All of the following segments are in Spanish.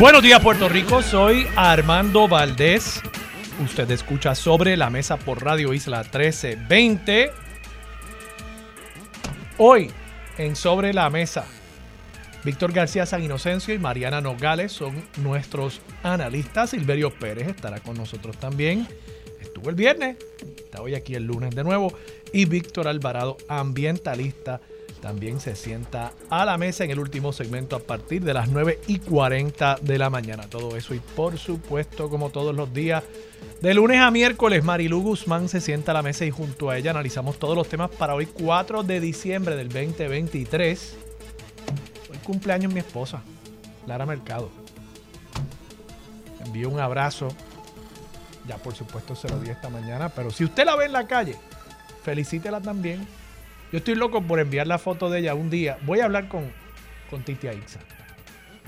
Buenos días Puerto Rico, soy Armando Valdés. Usted escucha sobre la mesa por Radio Isla 1320. Hoy en Sobre la Mesa, Víctor García San Inocencio y Mariana Nogales son nuestros analistas. Silverio Pérez estará con nosotros también. Estuvo el viernes, está hoy aquí el lunes de nuevo. Y Víctor Alvarado, ambientalista también se sienta a la mesa en el último segmento a partir de las 9 y 40 de la mañana. Todo eso y por supuesto, como todos los días, de lunes a miércoles, Marilu Guzmán se sienta a la mesa y junto a ella analizamos todos los temas para hoy 4 de diciembre del 2023. Hoy cumpleaños mi esposa, Lara Mercado. Envío un abrazo. Ya por supuesto se lo di esta mañana, pero si usted la ve en la calle, felicítela también yo estoy loco por enviar la foto de ella un día. Voy a hablar con, con Titia Ixa.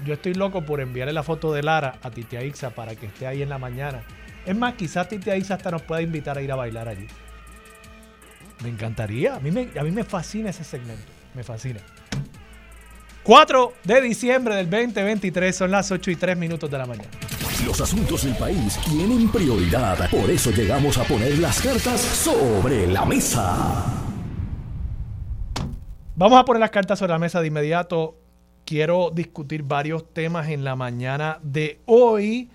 Yo estoy loco por enviarle la foto de Lara a Titia Ixa para que esté ahí en la mañana. Es más, quizás Titia Ixa hasta nos pueda invitar a ir a bailar allí. Me encantaría. A mí me, a mí me fascina ese segmento. Me fascina. 4 de diciembre del 2023 son las 8 y 3 minutos de la mañana. Los asuntos del país tienen prioridad. Por eso llegamos a poner las cartas sobre la mesa. Vamos a poner las cartas sobre la mesa de inmediato. Quiero discutir varios temas en la mañana de hoy.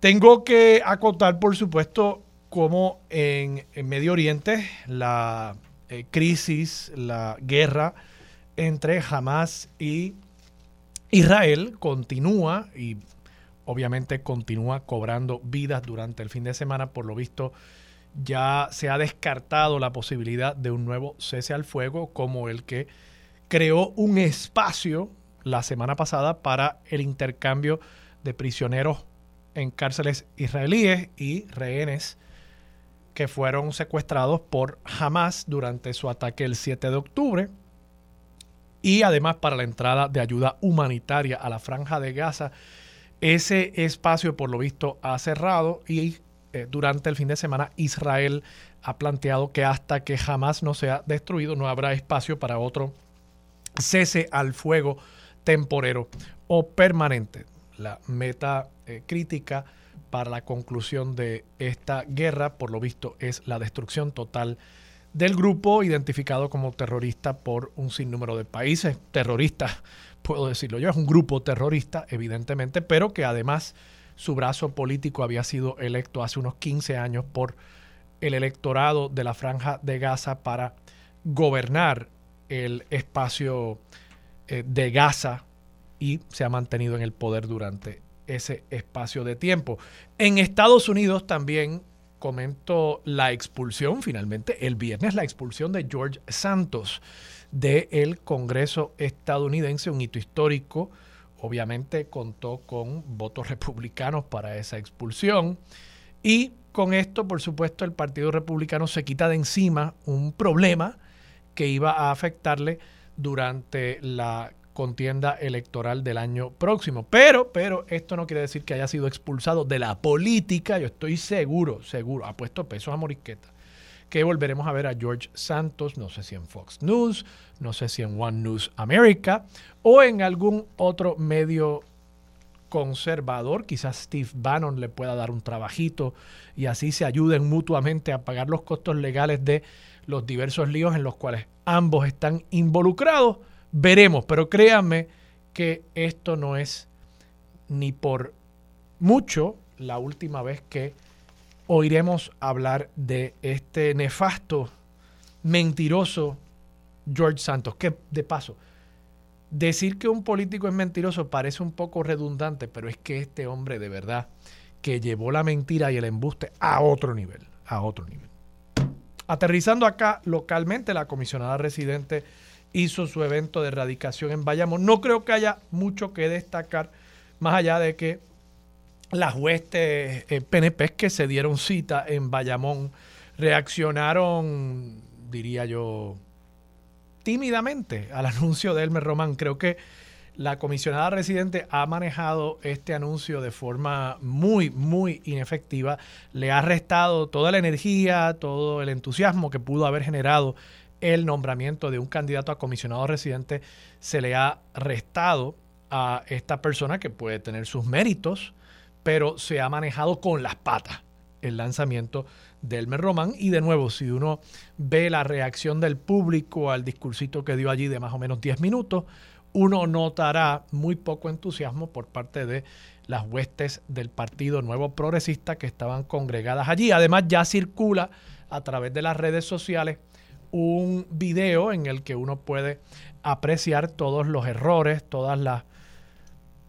Tengo que acotar, por supuesto, cómo en, Medio Oriente la eh, crisis, la guerra entre Hamas y Israel continúa y obviamente continúa cobrando vidas durante el fin de semana. Por lo visto, ya se ha descartado la posibilidad de un nuevo cese al fuego como el que creó un espacio la semana pasada para el intercambio de prisioneros en cárceles israelíes y rehenes que fueron secuestrados por Hamas durante su ataque el 7 de octubre y además para la entrada de ayuda humanitaria a la franja de Gaza. Ese espacio por lo visto ha cerrado y eh, durante el fin de semana Israel ha planteado que hasta que jamás no sea destruido no habrá espacio para otro cese al fuego temporero o permanente. La meta eh, crítica para la conclusión de esta guerra, por lo visto, es la destrucción total del grupo identificado como terrorista por un sinnúmero de países. Terrorista, puedo decirlo yo, es un grupo terrorista, evidentemente, pero que además su brazo político había sido electo hace unos 15 años por el electorado de la franja de Gaza para gobernar el espacio eh, de Gaza y se ha mantenido en el poder durante ese espacio de tiempo. En Estados Unidos también comentó la expulsión, finalmente, el viernes, la expulsión de George Santos del Congreso estadounidense, un hito histórico obviamente contó con votos republicanos para esa expulsión y con esto, por supuesto, el Partido Republicano se quita de encima un problema que iba a afectarle durante la contienda electoral del año próximo. Pero, pero esto no quiere decir que haya sido expulsado de la política. Yo estoy seguro, seguro, ha puesto pesos a Morisqueta, que volveremos a ver a George Santos, no sé si en Fox News, no sé si en One News America o en algún otro medio conservador, quizás Steve Bannon le pueda dar un trabajito y así se ayuden mutuamente a pagar los costos legales de los diversos líos en los cuales ambos están involucrados. Veremos, pero créanme que esto no es ni por mucho la última vez que oiremos hablar de este nefasto, mentiroso George Santos, que de paso, decir que un político es mentiroso parece un poco redundante, pero es que este hombre de verdad que llevó la mentira y el embuste a otro nivel, a otro nivel. Aterrizando acá localmente, la comisionada residente hizo su evento de erradicación en Bayamo. No creo que haya mucho que destacar, más allá de que las huestes PNP eh, que se dieron cita en Bayamón reaccionaron, diría yo, tímidamente al anuncio de Elmer Román. Creo que la comisionada residente ha manejado este anuncio de forma muy, muy inefectiva. Le ha restado toda la energía, todo el entusiasmo que pudo haber generado el nombramiento de un candidato a comisionado residente. Se le ha restado a esta persona que puede tener sus méritos, pero se ha manejado con las patas el lanzamiento de Elmer Román. Y de nuevo, si uno ve la reacción del público al discursito que dio allí de más o menos 10 minutos, uno notará muy poco entusiasmo por parte de las huestes del Partido Nuevo Progresista que estaban congregadas allí. Además, ya circula a través de las redes sociales un video en el que uno puede apreciar todos los errores, todas las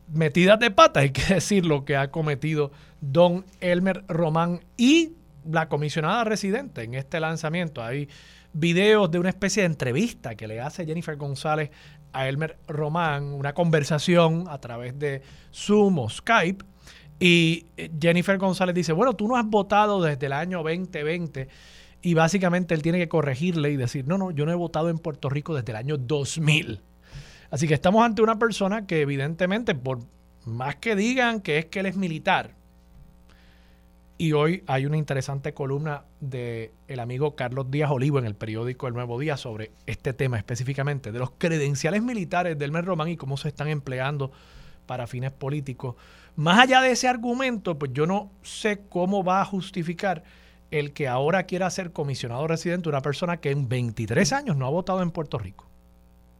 metidas de pata, hay que decir lo que ha cometido don Elmer Román y la comisionada residente en este lanzamiento. Hay videos de una especie de entrevista que le hace Jennifer González a Elmer Román, una conversación a través de Zoom o Skype. Y eh, Jennifer González dice, bueno, tú no has votado desde el año 2020 y básicamente él tiene que corregirle y decir, no, no, yo no he votado en Puerto Rico desde el año 2000. Así que estamos ante una persona que evidentemente, por más que digan que es que él es militar, y hoy hay una interesante columna de el amigo Carlos Díaz Olivo en el periódico El Nuevo Día sobre este tema específicamente, de los credenciales militares del Mer Román y cómo se están empleando para fines políticos. Más allá de ese argumento, pues yo no sé cómo va a justificar el que ahora quiera ser comisionado residente una persona que en 23 años no ha votado en Puerto Rico.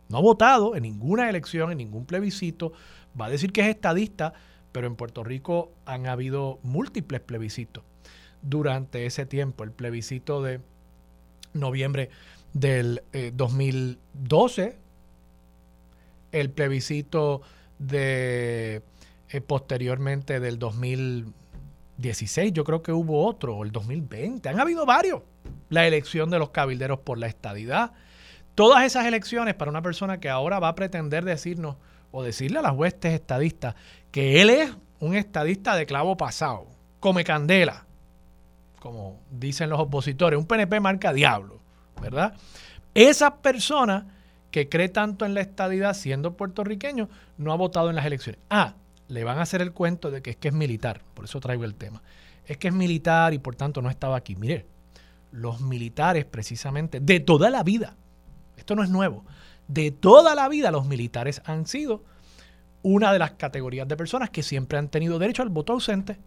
No ha votado en ninguna elección, en ningún plebiscito. Va a decir que es estadista, pero en Puerto Rico han habido múltiples plebiscitos durante ese tiempo. El plebiscito de noviembre del 2012, eh, el plebiscito de eh, posteriormente del 2016, yo creo que hubo otro, el 2020, han habido varios. La elección de los cabilderos por la estadidad. Todas esas elecciones para una persona que ahora va a pretender decirnos o decirle a las huestes estadistas que él es un estadista de clavo pasado, come candela, como dicen los opositores, un PNP marca diablo, ¿verdad? Esa persona que cree tanto en la estadidad siendo puertorriqueño no ha votado en las elecciones. Ah, le van a hacer el cuento de que es que es militar, por eso traigo el tema. Es que es militar y por tanto no estaba aquí. Mire, los militares precisamente de toda la vida, esto no es nuevo, de toda la vida los militares han sido una de las categorías de personas que siempre han tenido derecho al voto ausente.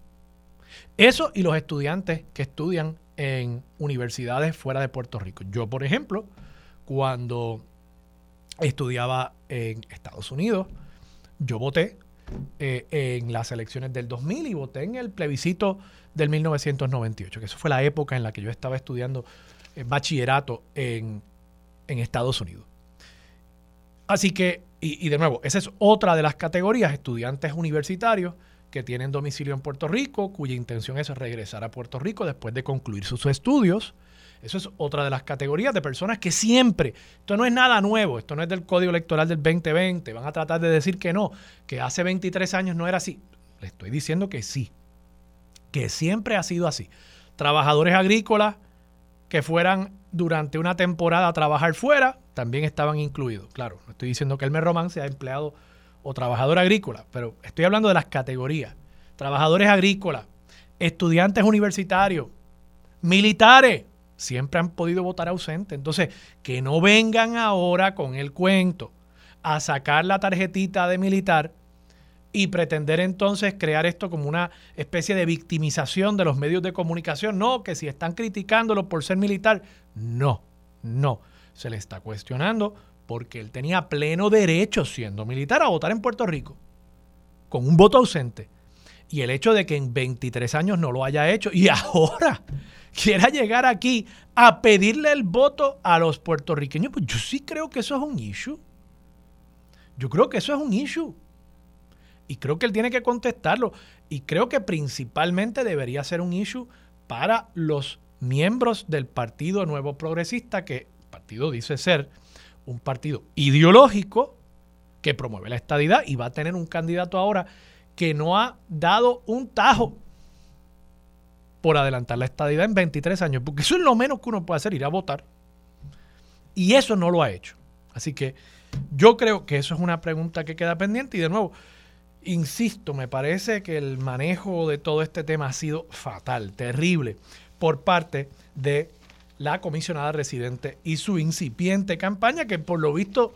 Eso y los estudiantes que estudian en universidades fuera de Puerto Rico. Yo, por ejemplo, cuando estudiaba en Estados Unidos, yo voté eh, en las elecciones del 2000 y voté en el plebiscito del 1998, que eso fue la época en la que yo estaba estudiando eh, bachillerato en, en Estados Unidos. Así que, y, de nuevo, esa es otra de las categorías, estudiantes universitarios que tienen domicilio en Puerto Rico, cuya intención es regresar a Puerto Rico después de concluir sus estudios. Eso es otra de las categorías de personas que siempre, esto no es nada nuevo, esto no es del Código Electoral del 2020, van a tratar de decir que no, que hace 23 años no era así. Le estoy diciendo que sí, que siempre ha sido así. Trabajadores agrícolas que fueran durante una temporada a trabajar fuera, también estaban incluidos. Claro, no estoy diciendo que el Román sea empleado o trabajador agrícola, pero estoy hablando de las categorías. Trabajadores agrícolas, estudiantes universitarios, militares, siempre han podido votar ausente. Entonces, que no vengan ahora con el cuento a sacar la tarjetita de militar y pretender entonces crear esto como una especie de victimización de los medios de comunicación. No, que si están criticándolo por ser militar, no, no. Se le está cuestionando porque él tenía pleno derecho, siendo militar, a votar en Puerto Rico, con un voto ausente. Y el hecho de que en 23 años no lo haya hecho y ahora quiera llegar aquí a pedirle el voto a los puertorriqueños, pues yo sí creo que eso es un issue. Yo creo que eso es un issue. Y creo que él tiene que contestarlo. Y creo que principalmente debería ser un issue para los miembros del Partido Nuevo Progresista, que el partido dice ser un partido ideológico que promueve la estadidad y va a tener un candidato ahora que no ha dado un tajo por adelantar la estadidad en 23 años, porque eso es lo menos que uno puede hacer, ir a votar. Y eso no lo ha hecho. Así que yo creo que eso es una pregunta que queda pendiente y de nuevo, insisto, me parece que el manejo de todo este tema ha sido fatal, terrible, por parte de la comisionada residente y su incipiente campaña que por lo visto,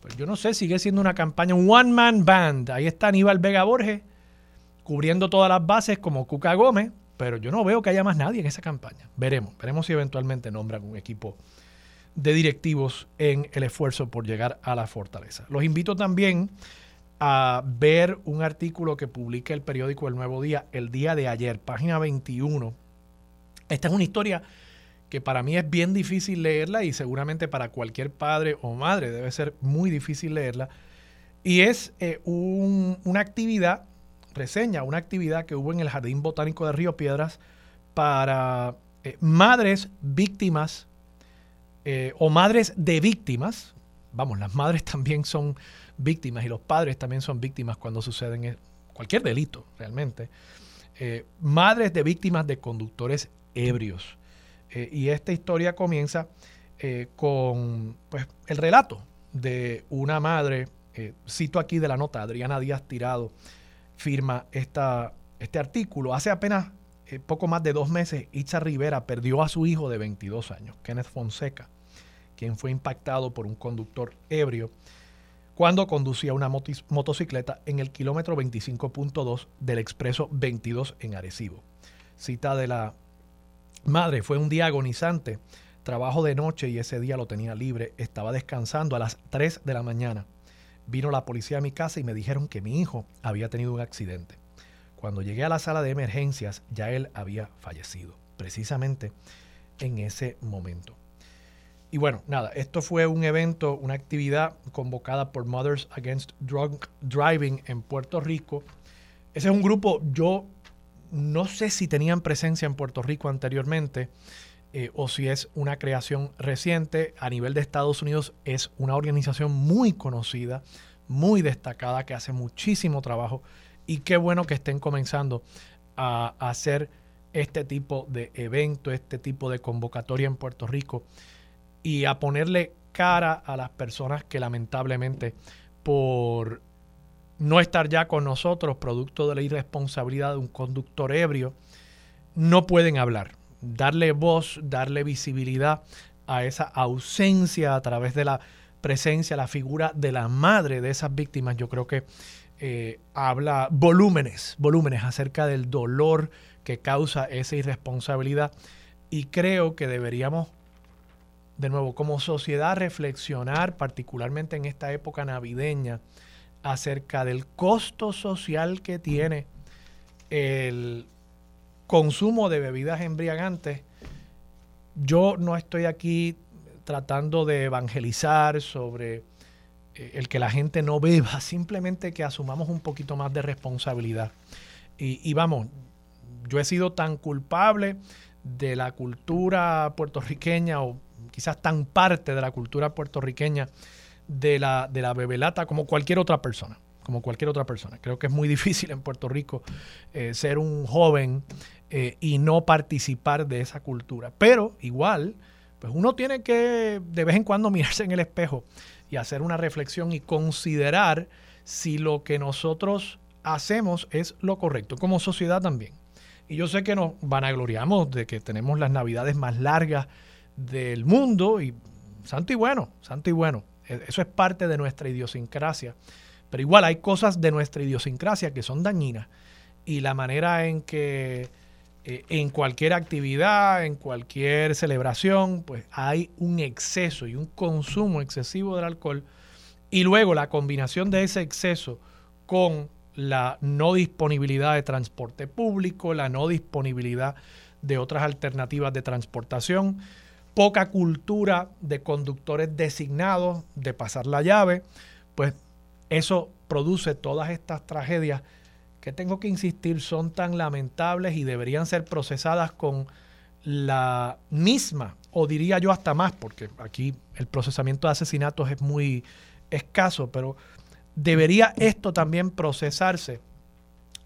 pues yo no sé, sigue siendo una campaña, un one-man band. Ahí está Aníbal Vega Borges cubriendo todas las bases como Cuca Gómez, pero yo no veo que haya más nadie en esa campaña. Veremos, veremos si eventualmente nombran un equipo de directivos en el esfuerzo por llegar a la fortaleza. Los invito también a ver un artículo que publica el periódico El Nuevo Día el día de ayer, página 21. Esta es una historia que para mí es bien difícil leerla y seguramente para cualquier padre o madre debe ser muy difícil leerla. Y es eh, una actividad reseña una actividad que hubo en el Jardín Botánico de Río Piedras para eh, madres víctimas eh, o madres de víctimas. Vamos, las madres también son víctimas y los padres también son víctimas cuando suceden e, cualquier delito, realmente. Eh, madres de víctimas de conductores ebrios. y esta historia comienza con pues, el relato de una madre, cito aquí de la nota, Adriana Díaz Tirado, firma esta, este artículo. Hace apenas eh, poco más de dos meses, Itza Rivera perdió a su hijo de 22 años, Kenneth Fonseca, quien fue impactado por un conductor ebrio cuando conducía una motocicleta en el kilómetro 25.2 del expreso 22 en Arecibo. Cita de la madre, fue un día agonizante, trabajo de noche y ese día lo tenía libre, estaba descansando a las 3 de la mañana Vino la policía a mi casa y me dijeron que mi hijo había tenido un accidente. Cuando llegué a la sala de emergencias ya él había fallecido, precisamente en ese momento. Y bueno, nada, esto fue un evento, una actividad convocada por Mothers Against Drunk Driving en Puerto Rico. Ese es un grupo, yo no sé si tenían presencia en Puerto Rico anteriormente. Eh, o si es una creación reciente. A nivel de Estados Unidos es una organización muy conocida, muy destacada, que hace muchísimo trabajo y qué bueno que estén comenzando a, hacer este tipo de evento, este tipo de convocatoria en Puerto Rico y a ponerle cara a las personas que lamentablemente por no estar ya con nosotros, producto de la irresponsabilidad de un conductor ebrio, no pueden hablar. Darle voz, darle visibilidad a esa ausencia a través de la presencia, la figura de la madre de esas víctimas, yo creo que eh, habla volúmenes, volúmenes acerca del dolor que causa esa irresponsabilidad. Y creo que deberíamos, de nuevo, como sociedad reflexionar, particularmente en esta época navideña, acerca del costo social que tiene el consumo de bebidas embriagantes, yo no estoy aquí tratando de evangelizar sobre eh, el que la gente no beba, simplemente que asumamos un poquito más de responsabilidad. Y, vamos, yo he sido tan culpable de la cultura puertorriqueña o quizás tan parte de la cultura puertorriqueña de la, de la bebelata como cualquier otra persona como cualquier otra persona. Creo que es muy difícil en Puerto Rico eh, ser un joven eh, y no participar de esa cultura. Pero igual, pues uno tiene que de vez en cuando mirarse en el espejo y hacer una reflexión y considerar si lo que nosotros hacemos es lo correcto, como sociedad también. Y yo sé que nos vanagloriamos de que tenemos las navidades más largas del mundo y santo y bueno, santo y bueno. E, eso es parte de nuestra idiosincrasia. Pero igual hay cosas de nuestra idiosincrasia que son dañinas. Y la manera en que eh, en cualquier actividad, en cualquier celebración, pues hay un exceso y un consumo excesivo del alcohol. Y luego la combinación de ese exceso con la no disponibilidad de transporte público, la no disponibilidad de otras alternativas de transportación, poca cultura de conductores designados de pasar la llave, pues eso produce todas estas tragedias que tengo que insistir son tan lamentables y deberían ser procesadas con la misma, o diría yo hasta más, porque aquí el procesamiento de asesinatos es muy escaso, pero debería esto también procesarse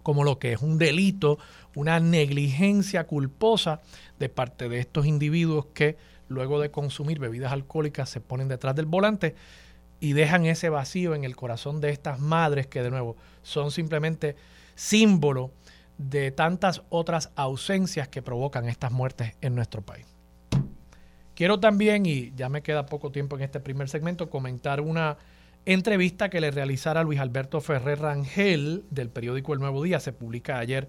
como lo que es un delito, una negligencia culposa de parte de estos individuos que luego de consumir bebidas alcohólicas se ponen detrás del volante y dejan ese vacío en el corazón de estas madres que de nuevo son simplemente símbolo de tantas otras ausencias que provocan estas muertes en nuestro país. Quiero también, y ya me queda poco tiempo en este primer segmento, comentar una entrevista que le realizara Luis Alberto Ferrer Rangel del periódico El Nuevo Día. Se publica ayer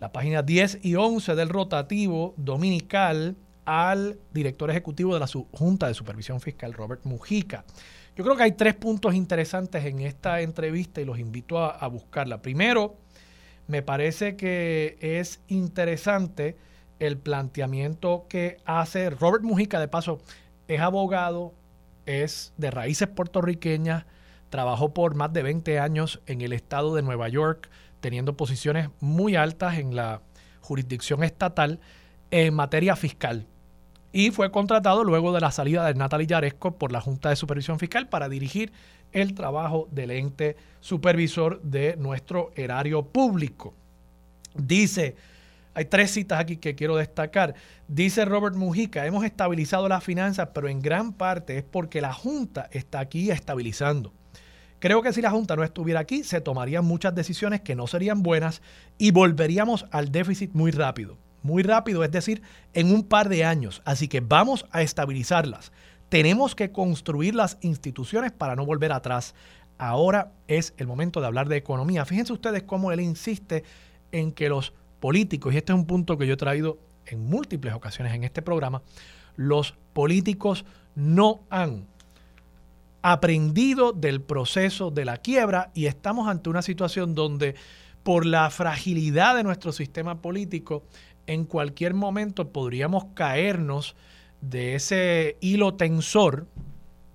la página 10 y 11 del rotativo dominical al director ejecutivo de la Junta de Supervisión Fiscal, Robert Mujica. Yo creo que hay tres puntos interesantes en esta entrevista y los invito a, buscarla. Primero, me parece que es interesante el planteamiento que hace Robert Mujica, de paso, es abogado, es de raíces puertorriqueñas, trabajó por más de 20 años en el estado de Nueva York, teniendo posiciones muy altas en la jurisdicción estatal en materia fiscal. Y fue contratado luego de la salida de Natalie Yaresco por la Junta de Supervisión Fiscal para dirigir el trabajo del ente supervisor de nuestro erario público. Dice, hay tres citas aquí que quiero destacar. Dice Robert Mujica, hemos estabilizado las finanzas, pero en gran parte es porque la Junta está aquí estabilizando. Creo que si la Junta no estuviera aquí, se tomarían muchas decisiones que no serían buenas y volveríamos al déficit muy rápido. Muy rápido, es decir, en un par de años. Así que vamos a estabilizarlas. Tenemos que construir las instituciones para no volver atrás. Ahora es el momento de hablar de economía. Fíjense ustedes cómo él insiste en que los políticos, y este es un punto que yo he traído en múltiples ocasiones en este programa, los políticos no han aprendido del proceso de la quiebra y estamos ante una situación donde por la fragilidad de nuestro sistema político, en cualquier momento podríamos caernos de ese hilo tensor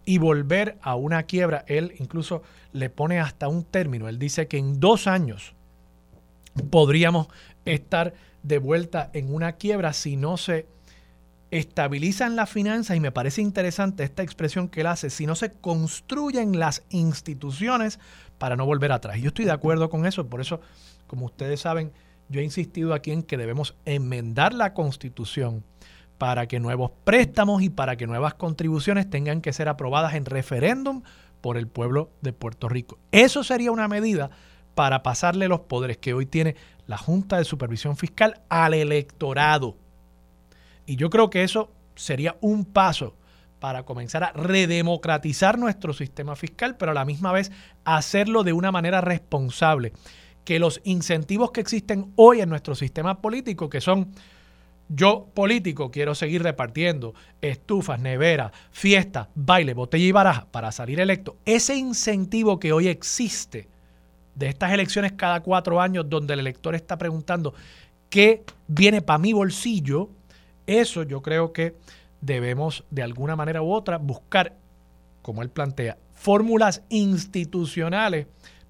y volver a una quiebra. Él incluso le pone hasta un término. Él dice que en dos años podríamos estar de vuelta en una quiebra si no se estabilizan las finanzas y me parece interesante esta expresión que él hace, si no se construyen las instituciones para no volver atrás. Yo estoy de acuerdo con eso, por eso, como ustedes saben, yo he insistido aquí en que debemos enmendar la constitución para que nuevos préstamos y para que nuevas contribuciones tengan que ser aprobadas en referéndum por el pueblo de Puerto Rico. Eso sería una medida para pasarle los poderes que hoy tiene la Junta de Supervisión Fiscal al electorado. Y yo creo que eso sería un paso para comenzar a redemocratizar nuestro sistema fiscal, pero a la misma vez hacerlo de una manera responsable. Que los incentivos que existen hoy en nuestro sistema político, que son yo, político, quiero seguir repartiendo estufas, neveras, fiestas, baile, botella y baraja para salir electo. Ese incentivo que hoy existe de estas elecciones cada cuatro años, donde el elector está preguntando qué viene para mi bolsillo, eso yo creo que debemos de alguna manera u otra buscar, como él plantea, fórmulas institucionales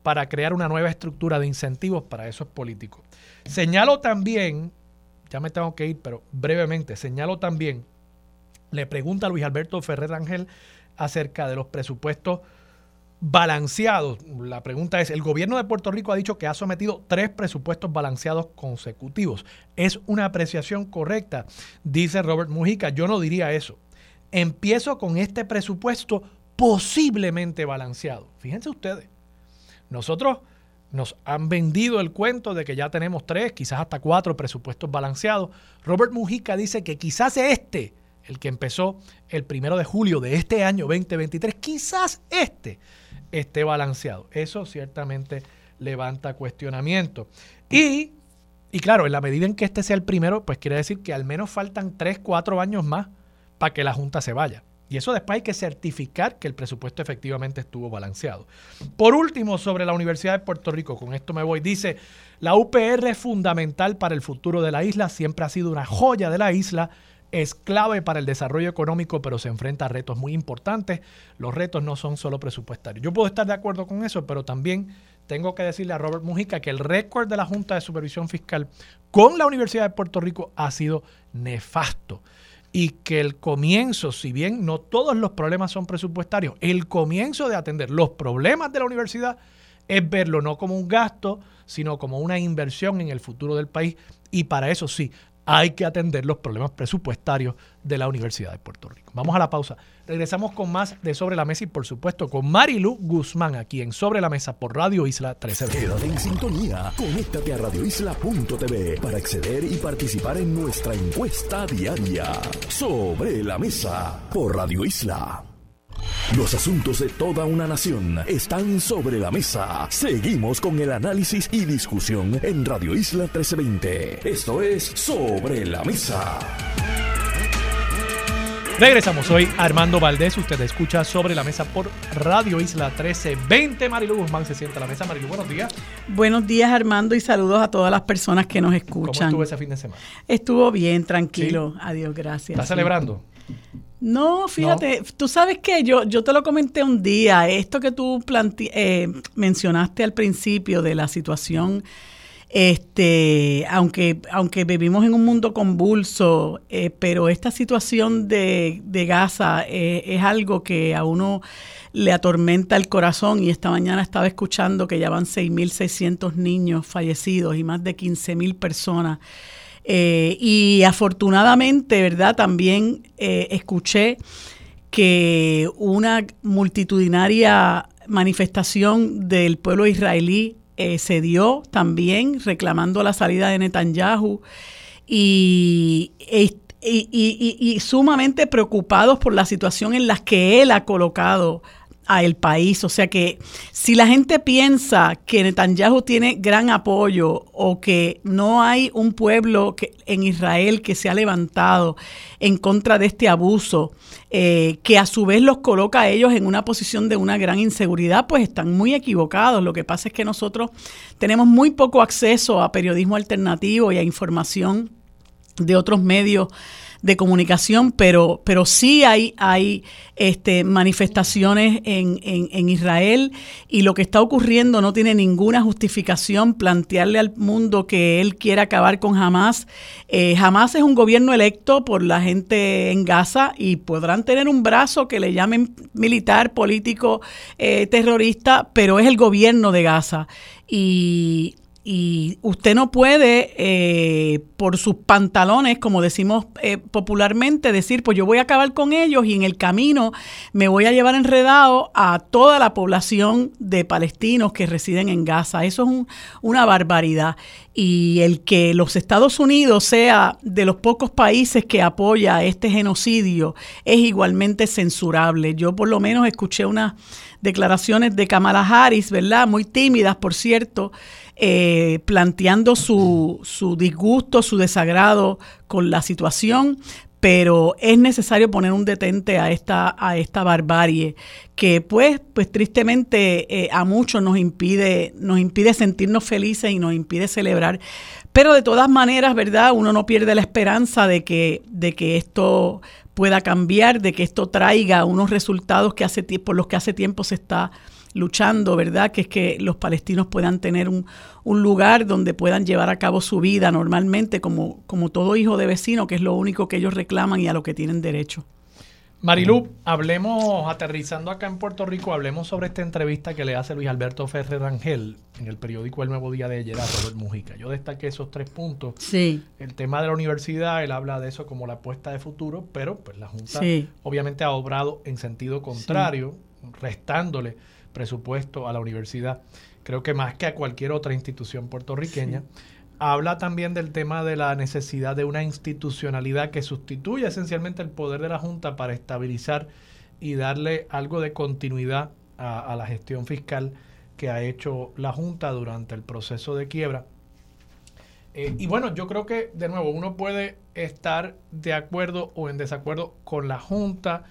para crear una nueva estructura de incentivos para esos políticos. Señalo también ya me tengo que ir, pero brevemente, señalo también, le pregunta a Luis Alberto Ferrer Ángel acerca de los presupuestos balanceados. La pregunta es, el gobierno de Puerto Rico ha dicho que ha sometido tres presupuestos balanceados consecutivos. ¿Es una apreciación correcta? Dice Robert Mujica, yo no diría eso. Empiezo con este presupuesto posiblemente balanceado. Fíjense ustedes, nosotros nos han vendido el cuento de que ya tenemos tres, quizás hasta cuatro presupuestos balanceados. Robert Mujica dice que quizás este, el que empezó el primero de julio de este año 2023, quizás este esté balanceado. Eso ciertamente levanta cuestionamiento. Y, y claro, en la medida en que este sea el primero, pues quiere decir que al menos faltan tres, cuatro años más para que la Junta se vaya. Y eso después hay que certificar que el presupuesto efectivamente estuvo balanceado. Por último, sobre la Universidad de Puerto Rico, con esto me voy, dice, la UPR es fundamental para el futuro de la isla, siempre ha sido una joya de la isla, es clave para el desarrollo económico, pero se enfrenta a retos muy importantes. Los retos no son solo presupuestarios. Yo puedo estar de acuerdo con eso, pero también tengo que decirle a Robert Mujica que el récord de la Junta de Supervisión Fiscal con la Universidad de Puerto Rico ha sido nefasto y que el comienzo, si bien no todos los problemas son presupuestarios, el comienzo de atender los problemas de la universidad es verlo no como un gasto, sino como una inversión en el futuro del país. Y para eso sí, hay que atender los problemas presupuestarios de la Universidad de Puerto Rico. Vamos a la pausa. Regresamos con más de Sobre la Mesa y por supuesto con Marilu Guzmán aquí en Sobre la Mesa por Radio Isla 13. Quédate en sintonía. Conéctate a radioisla.tv para acceder y participar en nuestra encuesta diaria. Sobre la Mesa por Radio Isla. Los asuntos de toda una nación están sobre la mesa. Seguimos con el análisis y discusión en Radio Isla 1320. Esto es Sobre la Mesa. Regresamos, hoy Armando Valdés, usted escucha sobre la mesa por Radio Isla 1320. Marilu Guzmán se sienta a la mesa. Marilu, buenos días. Buenos días Armando y saludos a todas las personas que nos escuchan. ¿Cómo estuvo ese fin de semana? Estuvo bien, tranquilo. Adiós, gracias. ¿Estás celebrando? No, fíjate, tú sabes que yo, yo te lo comenté un día, esto que tú eh, mencionaste al principio de la situación, este, aunque, aunque vivimos en un mundo convulso, eh, pero esta situación de, de Gaza eh, es algo que a uno le atormenta el corazón y esta mañana estaba escuchando que ya van 6.600 niños fallecidos y más de 15.000 personas eh, y afortunadamente, ¿verdad? También eh, escuché que una multitudinaria manifestación del pueblo israelí eh, se dio también reclamando la salida de Netanyahu y, y, sumamente preocupados por la situación en la que él ha colocado a el país. O sea que si la gente piensa que Netanyahu tiene gran apoyo o que no hay un pueblo que, en Israel que se ha levantado en contra de este abuso, eh, que a su vez los coloca a ellos en una posición de una gran inseguridad, pues están muy equivocados. Lo que pasa es que nosotros tenemos muy poco acceso a periodismo alternativo y a información de otros medios de comunicación, pero, pero sí hay, hay este, manifestaciones en, en, Israel y lo que está ocurriendo no tiene ninguna justificación plantearle al mundo que él quiere acabar con Hamas. Eh, Hamas es un gobierno electo por la gente en Gaza y podrán tener un brazo que le llamen militar, político, eh, terrorista, pero es el gobierno de Gaza. Y y usted no puede, eh, por sus pantalones, como decimos eh, popularmente, decir, pues yo voy a acabar con ellos y en el camino me voy a llevar enredado a toda la población de palestinos que residen en Gaza. Eso es una barbaridad. Y el que los Estados Unidos sea de los pocos países que apoya este genocidio es igualmente censurable. Yo por lo menos escuché unas declaraciones de Kamala Harris, ¿verdad? Muy tímidas, por cierto eh, planteando su, su disgusto, su desagrado con la situación, pero es necesario poner un detente a esta, a esta barbarie que pues, pues tristemente eh, a muchos nos impide, nos impide sentirnos felices y nos impide celebrar. Pero de todas maneras, ¿verdad? Uno no pierde la esperanza de que, de que esto pueda cambiar, de que esto traiga unos resultados que hace, por los que hace tiempo se está luchando, ¿verdad? Que es que los palestinos puedan tener un, lugar donde puedan llevar a cabo su vida normalmente, como, como todo hijo de vecino, que es lo único que ellos reclaman y a lo que tienen derecho. Marilu, hablemos, aterrizando acá en Puerto Rico, hablemos sobre esta entrevista que le hace Luis Alberto Ferrer Rangel en el periódico El Nuevo Día de ayer a Robert Mujica. Yo destaqué esos tres puntos. Sí. El tema de la universidad, él habla de eso como la apuesta de futuro, pero pues la Junta obviamente ha obrado en sentido contrario, restándole presupuesto a la universidad, creo que más que a cualquier otra institución puertorriqueña. Habla también del tema de la necesidad de una institucionalidad que sustituya esencialmente el poder de la Junta para estabilizar y darle algo de continuidad a, la gestión fiscal que ha hecho la Junta durante el proceso de quiebra. Eh, y bueno, yo creo que, de nuevo, uno puede estar de acuerdo o en desacuerdo con la Junta,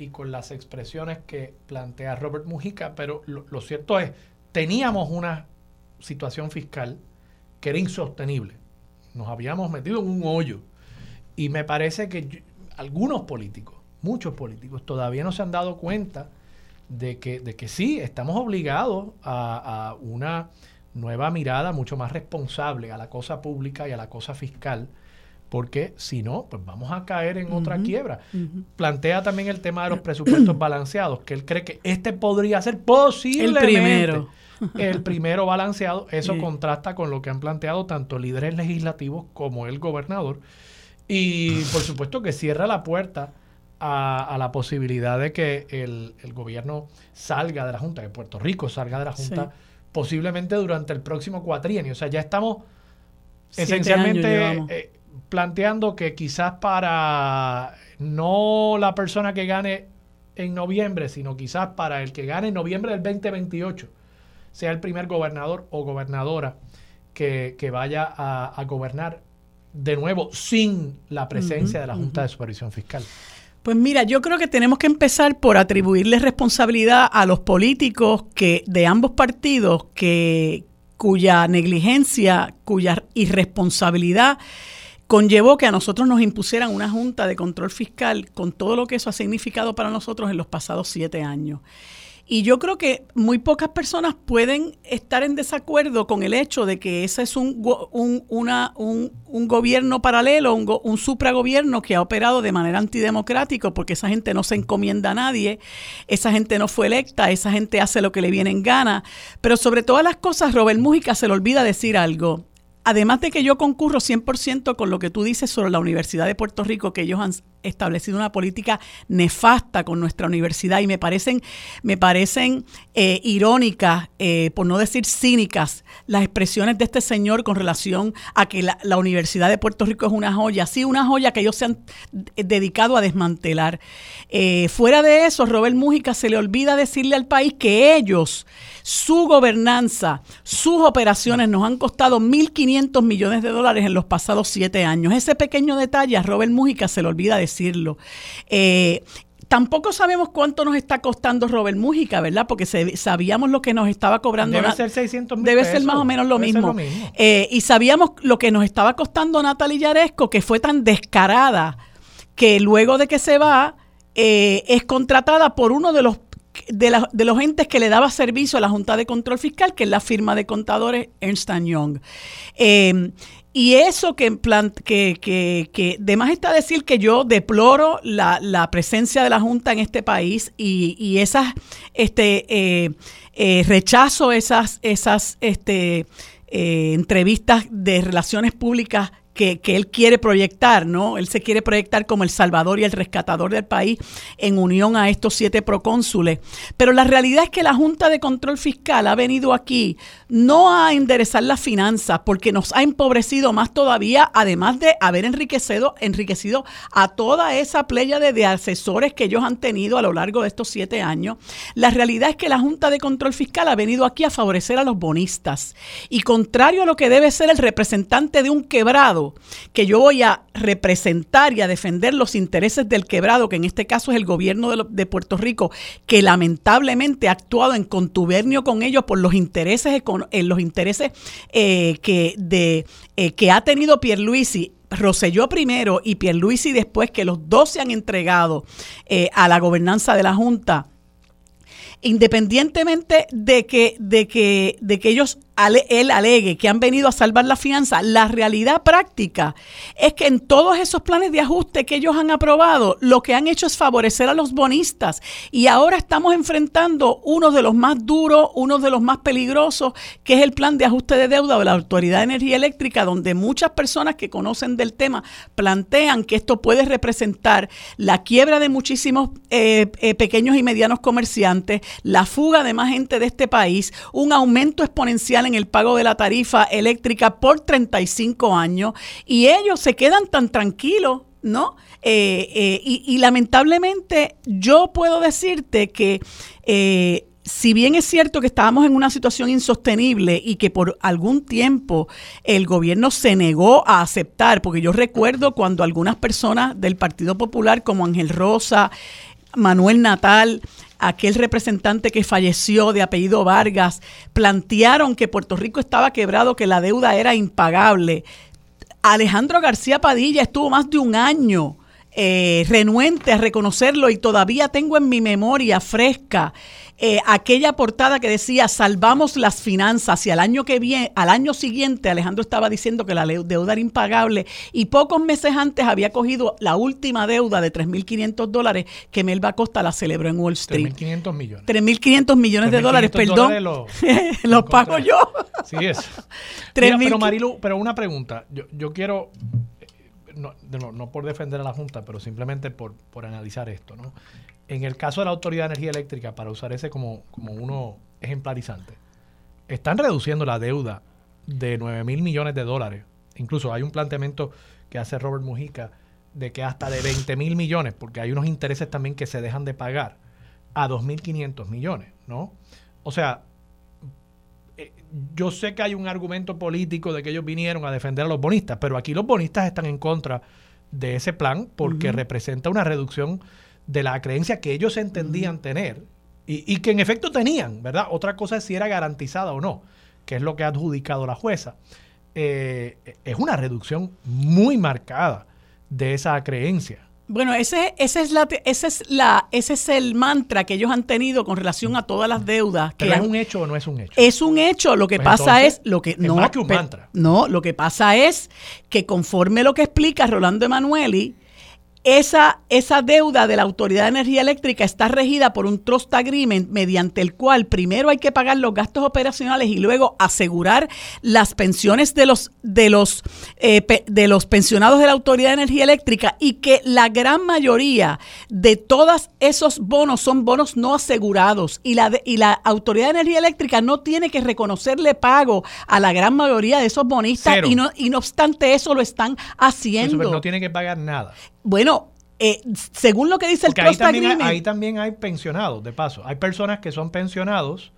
y con las expresiones que plantea Robert Mujica, pero lo, cierto es, teníamos una situación fiscal que era insostenible. Nos habíamos metido en un hoyo. Y me parece que algunos políticos, muchos políticos, todavía no se han dado cuenta de que, de que sí, estamos obligados a, a una nueva mirada mucho más responsable a la cosa pública y a la cosa fiscal porque si no, pues vamos a caer en otra quiebra. Plantea también el tema de los presupuestos balanceados, que él cree que este podría ser posiblemente el primero, el primero balanceado. Eso contrasta con lo que han planteado tanto líderes legislativos como el gobernador. Y por supuesto que cierra la puerta a, la posibilidad de que el, gobierno salga de la Junta, que Puerto Rico salga de la Junta, posiblemente durante el próximo cuatrienio. O sea, ya estamos esencialmente planteando que quizás para no la persona que gane en noviembre, sino quizás para el que gane en noviembre del 2028, sea el primer gobernador o gobernadora que, vaya a, gobernar de nuevo sin la presencia de la Junta de Supervisión Fiscal. Pues mira, yo creo que tenemos que empezar por atribuirle responsabilidad a los políticos que de ambos partidos que cuya negligencia, cuya irresponsabilidad conllevó que a nosotros nos impusieran una junta de control fiscal con todo lo que eso ha significado para nosotros en los pasados siete años. Y yo creo que muy pocas personas pueden estar en desacuerdo con el hecho de que ese es un, un, un, un gobierno paralelo, un, un, supragobierno que ha operado de manera antidemocrática, porque esa gente no se encomienda a nadie, esa gente no fue electa, esa gente hace lo que le viene en gana. Pero sobre todas las cosas, Robert Mújica se le olvida decir algo además de que yo concurro 100% con lo que tú dices sobre la Universidad de Puerto Rico, que ellos han establecido una política nefasta con nuestra universidad y me parecen, me parecen eh, irónicas, eh, por no decir cínicas, las expresiones de este señor con relación a que la, Universidad de Puerto Rico es una joya, sí, una joya que ellos se han dedicado a desmantelar. Eh, fuera de eso, Robert Mújica se le olvida decirle al país que ellos su gobernanza, sus operaciones nos han costado 1.500 millones de dólares en los pasados siete años. Ese pequeño detalle a Robert Mújica se le olvida decirlo. Eh, tampoco sabemos cuánto nos está costando Robert Mújica, ¿verdad? Porque sabíamos lo que nos estaba cobrando. Debe ser 600 mil Debe ser más o menos lo mismo. Eh, y sabíamos lo que nos estaba costando Natalia Yaresco, que fue tan descarada que luego de que se va, eh, es contratada por uno de los de, de, los entes que le daba servicio a la Junta de Control Fiscal, que es la firma de contadores Ernst Young. Eh, y eso que, que, de está decir que yo deploro la, presencia de la Junta en este país y, esas, este, eh, eh, rechazo esas, este, entrevistas de relaciones públicas que, él quiere proyectar, ¿no? Él se quiere proyectar como el salvador y el rescatador del país en unión a estos siete procónsules. Pero la realidad es que la Junta de Control Fiscal ha venido aquí no a enderezar las finanzas, porque nos ha empobrecido más todavía, además de haber enriquecido, enriquecido a toda esa playa de, de asesores que ellos han tenido a lo largo de estos siete años. La realidad es que la Junta de Control Fiscal ha venido aquí a favorecer a los bonistas. Y contrario a lo que debe ser el representante de un quebrado, que yo voy a representar y a defender los intereses del quebrado, que en este caso es el gobierno de, Puerto Rico, que lamentablemente ha actuado en contubernio con ellos por los intereses, en los intereses eh, que, de, eh, que ha tenido Pierluisi Roselló primero y Pierluisi después, que los dos se han entregado eh, a la gobernanza de la Junta, independientemente de que, de que, de que ellos él alegue que han venido a salvar la fianza, la realidad práctica es que en todos esos planes de ajuste que ellos han aprobado, lo que han hecho es favorecer a los bonistas. Y ahora estamos enfrentando uno de los más duros, uno de los más peligrosos, que es el plan de ajuste de deuda de la Autoridad de Energía Eléctrica, donde muchas personas que conocen del tema plantean que esto puede representar la quiebra de muchísimos eh, eh, pequeños y medianos comerciantes, la fuga de más gente de este país, un aumento exponencial en el pago de la tarifa eléctrica por 35 años y ellos se quedan tan tranquilos, ¿no? Eh, eh, y, lamentablemente yo puedo decirte que... Eh, si bien es cierto que estábamos en una situación insostenible y que por algún tiempo el gobierno se negó a aceptar, porque yo recuerdo cuando algunas personas del Partido Popular como Ángel Rosa, Manuel Natal, aquel representante que falleció de apellido Vargas, plantearon que Puerto Rico estaba quebrado, que la deuda era impagable. Alejandro García Padilla estuvo más de un año eh, renuente a reconocerlo y todavía tengo en mi memoria fresca eh, aquella portada que decía salvamos las finanzas y al año que viene, al año siguiente Alejandro estaba diciendo que la deuda era impagable y pocos meses antes había cogido la última deuda de 3.500 dólares que Melba Costa la celebró en Wall Street. 3.500 millones. 3.500 millones de dólares, perdón. Los pago yo. Sí es. pero Marilu, pero una pregunta. Yo, yo quiero, eh, no, no, por defender a la Junta, pero simplemente por, por analizar esto, ¿no? En el caso de la Autoridad de Energía Eléctrica, para usar ese como, como uno ejemplarizante, están reduciendo la deuda de 9 mil millones de dólares. Incluso hay un planteamiento que hace Robert Mujica de que hasta de 20 mil millones, porque hay unos intereses también que se dejan de pagar, a 2.500 millones, ¿no? O sea, eh, yo sé que hay un argumento político de que ellos vinieron a defender a los bonistas, pero aquí los bonistas están en contra de ese plan porque representa una reducción de la creencia que ellos entendían tener y, que en efecto tenían, ¿verdad? Otra cosa es si era garantizada o no, que es lo que ha adjudicado la jueza. Eh, es una reducción muy marcada de esa creencia. Bueno, ese, ese, es la, ese, es la, ese es el mantra que ellos han tenido con relación a todas las deudas. ¿Pero es un hecho o no es un hecho? Es un hecho. Lo que pues pasa es lo que no. Más que un mantra. No, lo que pasa es que conforme lo que explica Rolando Emanueli, esa, esa deuda de la Autoridad de Energía Eléctrica está regida por un trust agreement mediante el cual primero hay que pagar los gastos operacionales y luego asegurar las pensiones de los, de los, eh, de los pensionados de la Autoridad de Energía Eléctrica y que la gran mayoría de todos esos bonos son bonos no asegurados y la, y la Autoridad de Energía Eléctrica no tiene que reconocerle pago a la gran mayoría de esos bonistas y no, y no obstante eso lo están haciendo. no tiene que pagar nada. Bueno, eh, según lo que dice el ahí también, hay, ahí también hay pensionados, de paso. Hay personas que son pensionados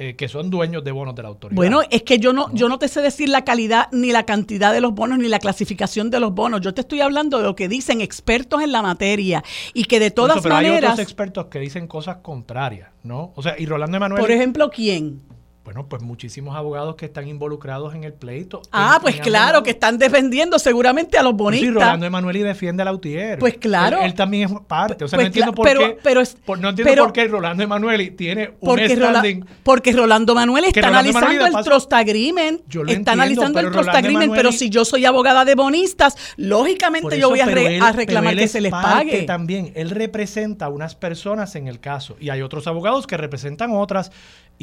eh, que son dueños de bonos de la autoridad. Bueno, es que yo no, yo no te sé decir la calidad ni la cantidad de los bonos ni la clasificación de los bonos. Yo te estoy hablando de lo que dicen expertos en la materia y que de todas pero maneras. Hay otros expertos que dicen cosas contrarias, ¿no? O sea, y Rolando Emanuel. Por ejemplo, ¿quién? Bueno, pues muchísimos abogados que están involucrados en el pleito. Ah, pues claro, que están defendiendo seguramente a los bonistas. Sí, Rolando Emanuel y defiende al Autier. Pues claro. Él, también es parte. O sea, no entiendo por qué. Pero, no entiendo por qué Rolando Emanuel tiene un standing. porque Rolando Emanuel está analizando el trust agreement. Yo lo está analizando el trust agreement, pero si yo soy abogada de bonistas, lógicamente yo voy a, reclamar que se les pague. También él representa a unas personas en el caso y hay otros abogados que representan otras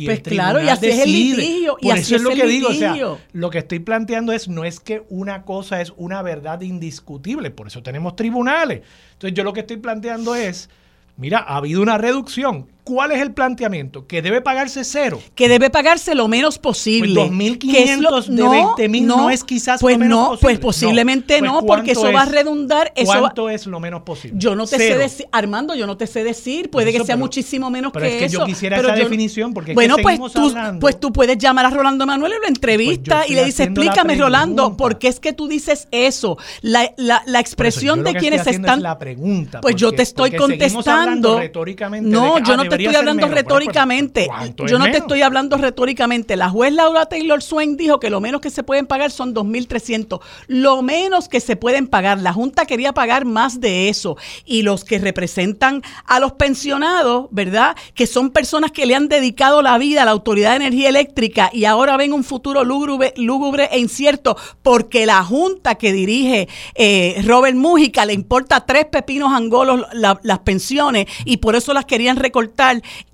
pues claro, y así es el litigio. y eso es lo que digo. O sea, lo que estoy planteando es, no es que una cosa es una verdad indiscutible, por eso tenemos tribunales. Entonces yo lo que estoy planteando es, mira, ha habido una reducción. ¿Cuál es el planteamiento? Que debe pagarse cero. Que debe pagarse lo menos posible. Pues 2.500 de 20.000 no, no, es quizás pues lo menos no, posible. Pues posiblemente pues no, porque eso va a redundar. Eso ¿Cuánto es lo menos posible? Yo no te sé decir, Armando, yo no te sé decir. Puede que sea muchísimo menos pero que es que eso. yo quisiera esa definición porque bueno, es que pues, tú, pues tú puedes llamar a Rolando Manuel y lo entrevista y le dices, explícame, Rolando, ¿por qué es que tú dices eso? La, la, la expresión de quienes están. la pregunta. Pues yo te estoy contestando. No, yo no te estoy hablando retóricamente. Yo no te estoy hablando retóricamente. La juez Laura Taylor Swain dijo que lo menos que se pueden pagar son 2.300. Lo menos que se pueden pagar. La Junta quería pagar más de eso. Y los que representan a los pensionados, ¿verdad? Que son personas que le han dedicado la vida a la Autoridad de Energía Eléctrica y ahora ven un futuro lúgubre, lúgubre e incierto porque la Junta que dirige eh, Robert Mújica le importa tres pepinos angolos las pensiones y por eso las querían recortar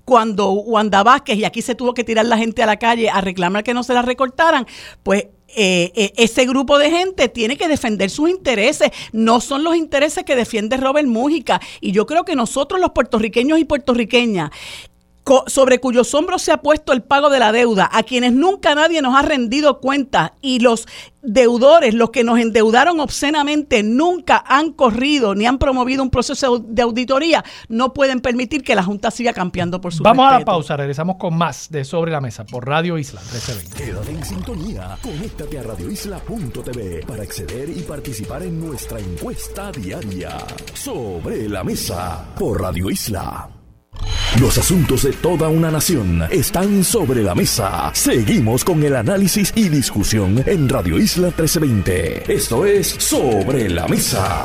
cuando Wanda Vázquez, y aquí se tuvo que tirar la gente a la calle a reclamar que no se la recortaran, pues eh, eh, ese grupo de gente tiene que defender sus intereses, no son los intereses que defiende Robert Mújica. Y yo creo que nosotros los puertorriqueños y puertorriqueñas sobre cuyos hombros se ha puesto el pago de la deuda, a quienes nunca nadie nos ha rendido cuenta y los deudores, los que nos endeudaron obscenamente, nunca han corrido ni han promovido un proceso de auditoría, no pueden permitir que la Junta siga campeando por su Vamos a la pausa, regresamos con más de Sobre la Mesa por Radio Isla 1320. Quédate en sintonía, conéctate a radioisla.tv para acceder y participar en nuestra encuesta diaria. Sobre la Mesa por Radio Isla. Los asuntos de toda una nación están sobre la mesa. Seguimos con el análisis y discusión en Radio Isla 1320. Esto es Sobre la Mesa.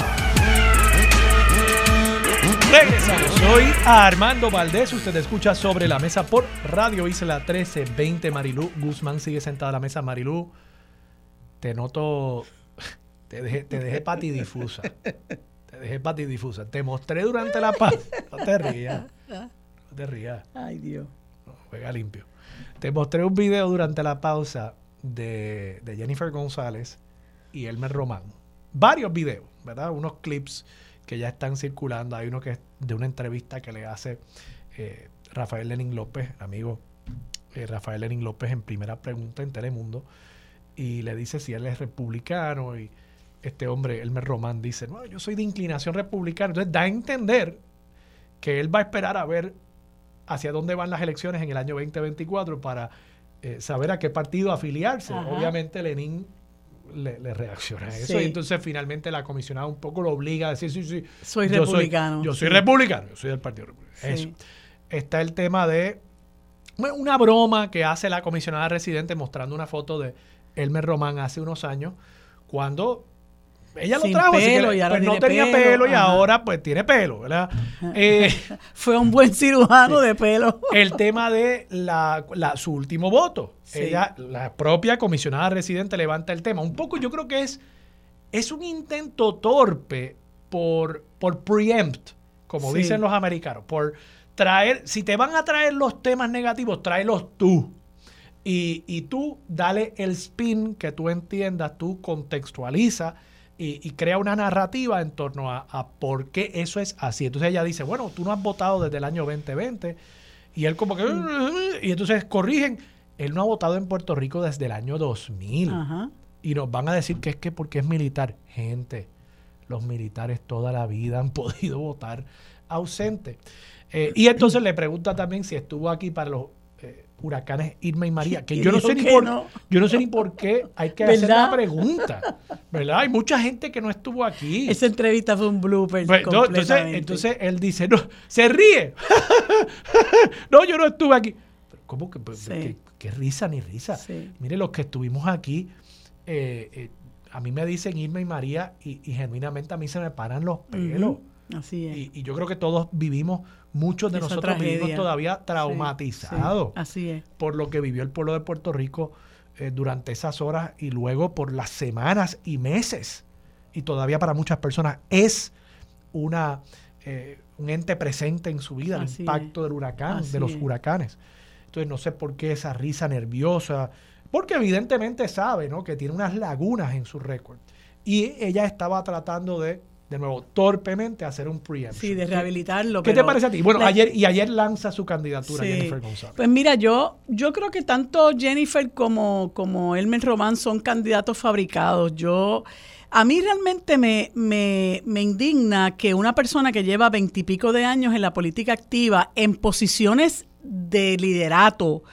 Regresamos. Soy Armando Valdés. Usted escucha sobre la mesa por Radio Isla 1320. Marilú Guzmán sigue sentada a la mesa. Marilú, te noto. Te dejé, te dejé patidifusa. Te dejé patidifusa. Te mostré durante la paz. No te rías. No te rías. Ay, Dios. juega limpio. Te mostré un video durante la pausa de, de Jennifer González y Elmer Román. Varios videos, ¿verdad? Unos clips que ya están circulando. Hay uno que es de una entrevista que le hace eh, Rafael Lenin López, amigo eh, Rafael Lenin López, en primera pregunta en Telemundo, y le dice si él es republicano. Y este hombre, Elmer Román, dice: No, yo soy de inclinación republicana. Entonces da a entender que él va a esperar a ver hacia dónde van las elecciones en el año 2024 para eh, saber a qué partido afiliarse. Obviamente Lenin le, reacciona a eso y entonces finalmente la comisionada un poco lo obliga a decir, sí, sí, soy republicano. yo soy republicano, yo soy del Partido Republicano. Eso. Está el tema de una broma que hace la comisionada residente mostrando una foto de Elmer Román hace unos años cuando ella lo trajo, pelo, y pues no tenía pelo, y ahora pues tiene pelo, ¿verdad? Eh, Fue un buen cirujano de pelo. el tema de la, su último voto. Ella, la propia comisionada residente levanta el tema. Un poco yo creo que es, es un intento torpe por, por preempt, como dicen los americanos, por traer, si te van a traer los temas negativos, tráelos tú. Y, y tú dale el spin que tú entiendas, tú contextualiza y, crea una narrativa en torno a, por qué eso es así. Entonces ella dice, bueno, tú no has votado desde el año 2020 y él como que... Y entonces corrigen, él no ha votado en Puerto Rico desde el año 2000. Y nos van a decir que es que porque es militar. Gente, los militares toda la vida han podido votar ausente. Eh, y entonces le pregunta también si estuvo aquí para los huracanes Irma y María, que yo no sé ni por yo no sé ni por qué hay que hacer la pregunta, ¿verdad? Hay mucha gente que no estuvo aquí. Esa entrevista fue un blooper. Pues, entonces, él dice, no, se ríe. no, yo no estuve aquí. ¿Cómo que? Pues, ¿Qué, risa ni risa? Mire, los que estuvimos aquí, eh, eh, a mí me dicen Irma y María y, genuinamente a mí se me paran los pelos. Así es. Y, yo creo que todos vivimos, muchos de nosotros vivimos todavía traumatizados así es. por lo que vivió el pueblo de Puerto Rico eh, durante esas horas y luego por las semanas y meses. Y todavía para muchas personas es una eh, un ente presente en su vida, el impacto del huracán, de los huracanes. Entonces no sé por qué esa risa nerviosa, porque evidentemente sabe ¿no? que tiene unas lagunas en su récord. Y ella estaba tratando de de nuevo, torpemente hacer un preemption. Sí, de rehabilitarlo. ¿Qué te parece a ti? Bueno, ayer y ayer lanza su candidatura Jennifer González. Pues mira, yo, yo creo que tanto Jennifer como, como Elmer Román son candidatos fabricados. Yo, a mí realmente me, me, me indigna que una persona que lleva veintipico de años en la política activa, en posiciones de liderato,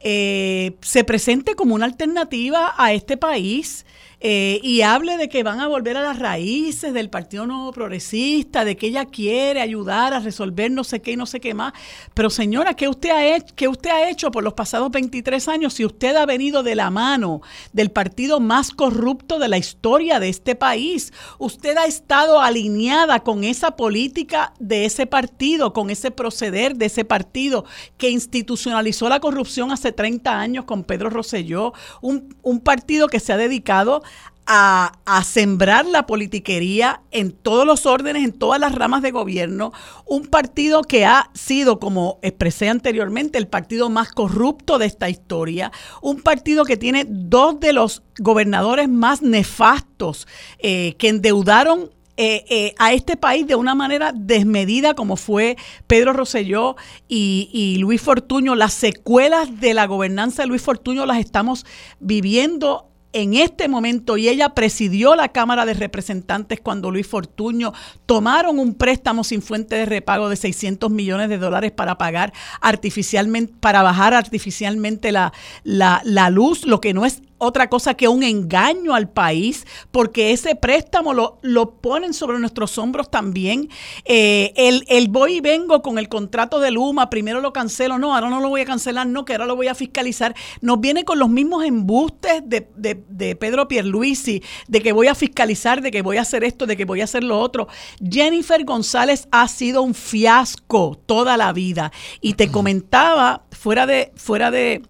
eh, se presente como una alternativa a este país eh, y hable de que van a volver a las raíces del Partido Nuevo Progresista, de que ella quiere ayudar a resolver no sé qué y no sé qué más. Pero señora, ¿qué usted ha hecho, qué usted ha hecho por los pasados 23 años si usted ha venido de la mano del partido más corrupto de la historia de este país? Usted ha estado alineada con esa política de ese partido, con ese proceder de ese partido que institucionalizó la corrupción hace 30 años con Pedro Rosselló, un, un partido que se ha dedicado a, sembrar la politiquería en todos los órdenes, en todas las ramas de gobierno, un partido que ha sido, como expresé anteriormente, el partido más corrupto de esta historia, un partido que tiene dos de los gobernadores más nefastos eh, que endeudaron eh, eh, a este país de una manera desmedida como fue Pedro Rosselló y, y, Luis Fortuño. Las secuelas de la gobernanza de Luis Fortuño las estamos viviendo en este momento y ella presidió la Cámara de Representantes cuando Luis Fortuño tomaron un préstamo sin fuente de repago de 600 millones de dólares para pagar artificialmente, para bajar artificialmente la, la, la luz, lo que no es otra cosa que un engaño al país, porque ese préstamo lo, lo ponen sobre nuestros hombros también. Eh, el, el, voy y vengo con el contrato de Luma, primero lo cancelo, no, ahora no lo voy a cancelar, no, que ahora lo voy a fiscalizar. Nos viene con los mismos embustes de, de, de Pedro Pierluisi, de que voy a fiscalizar, de que voy a hacer esto, de que voy a hacer lo otro. Jennifer González ha sido un fiasco toda la vida. Y te comentaba, fuera de, fuera de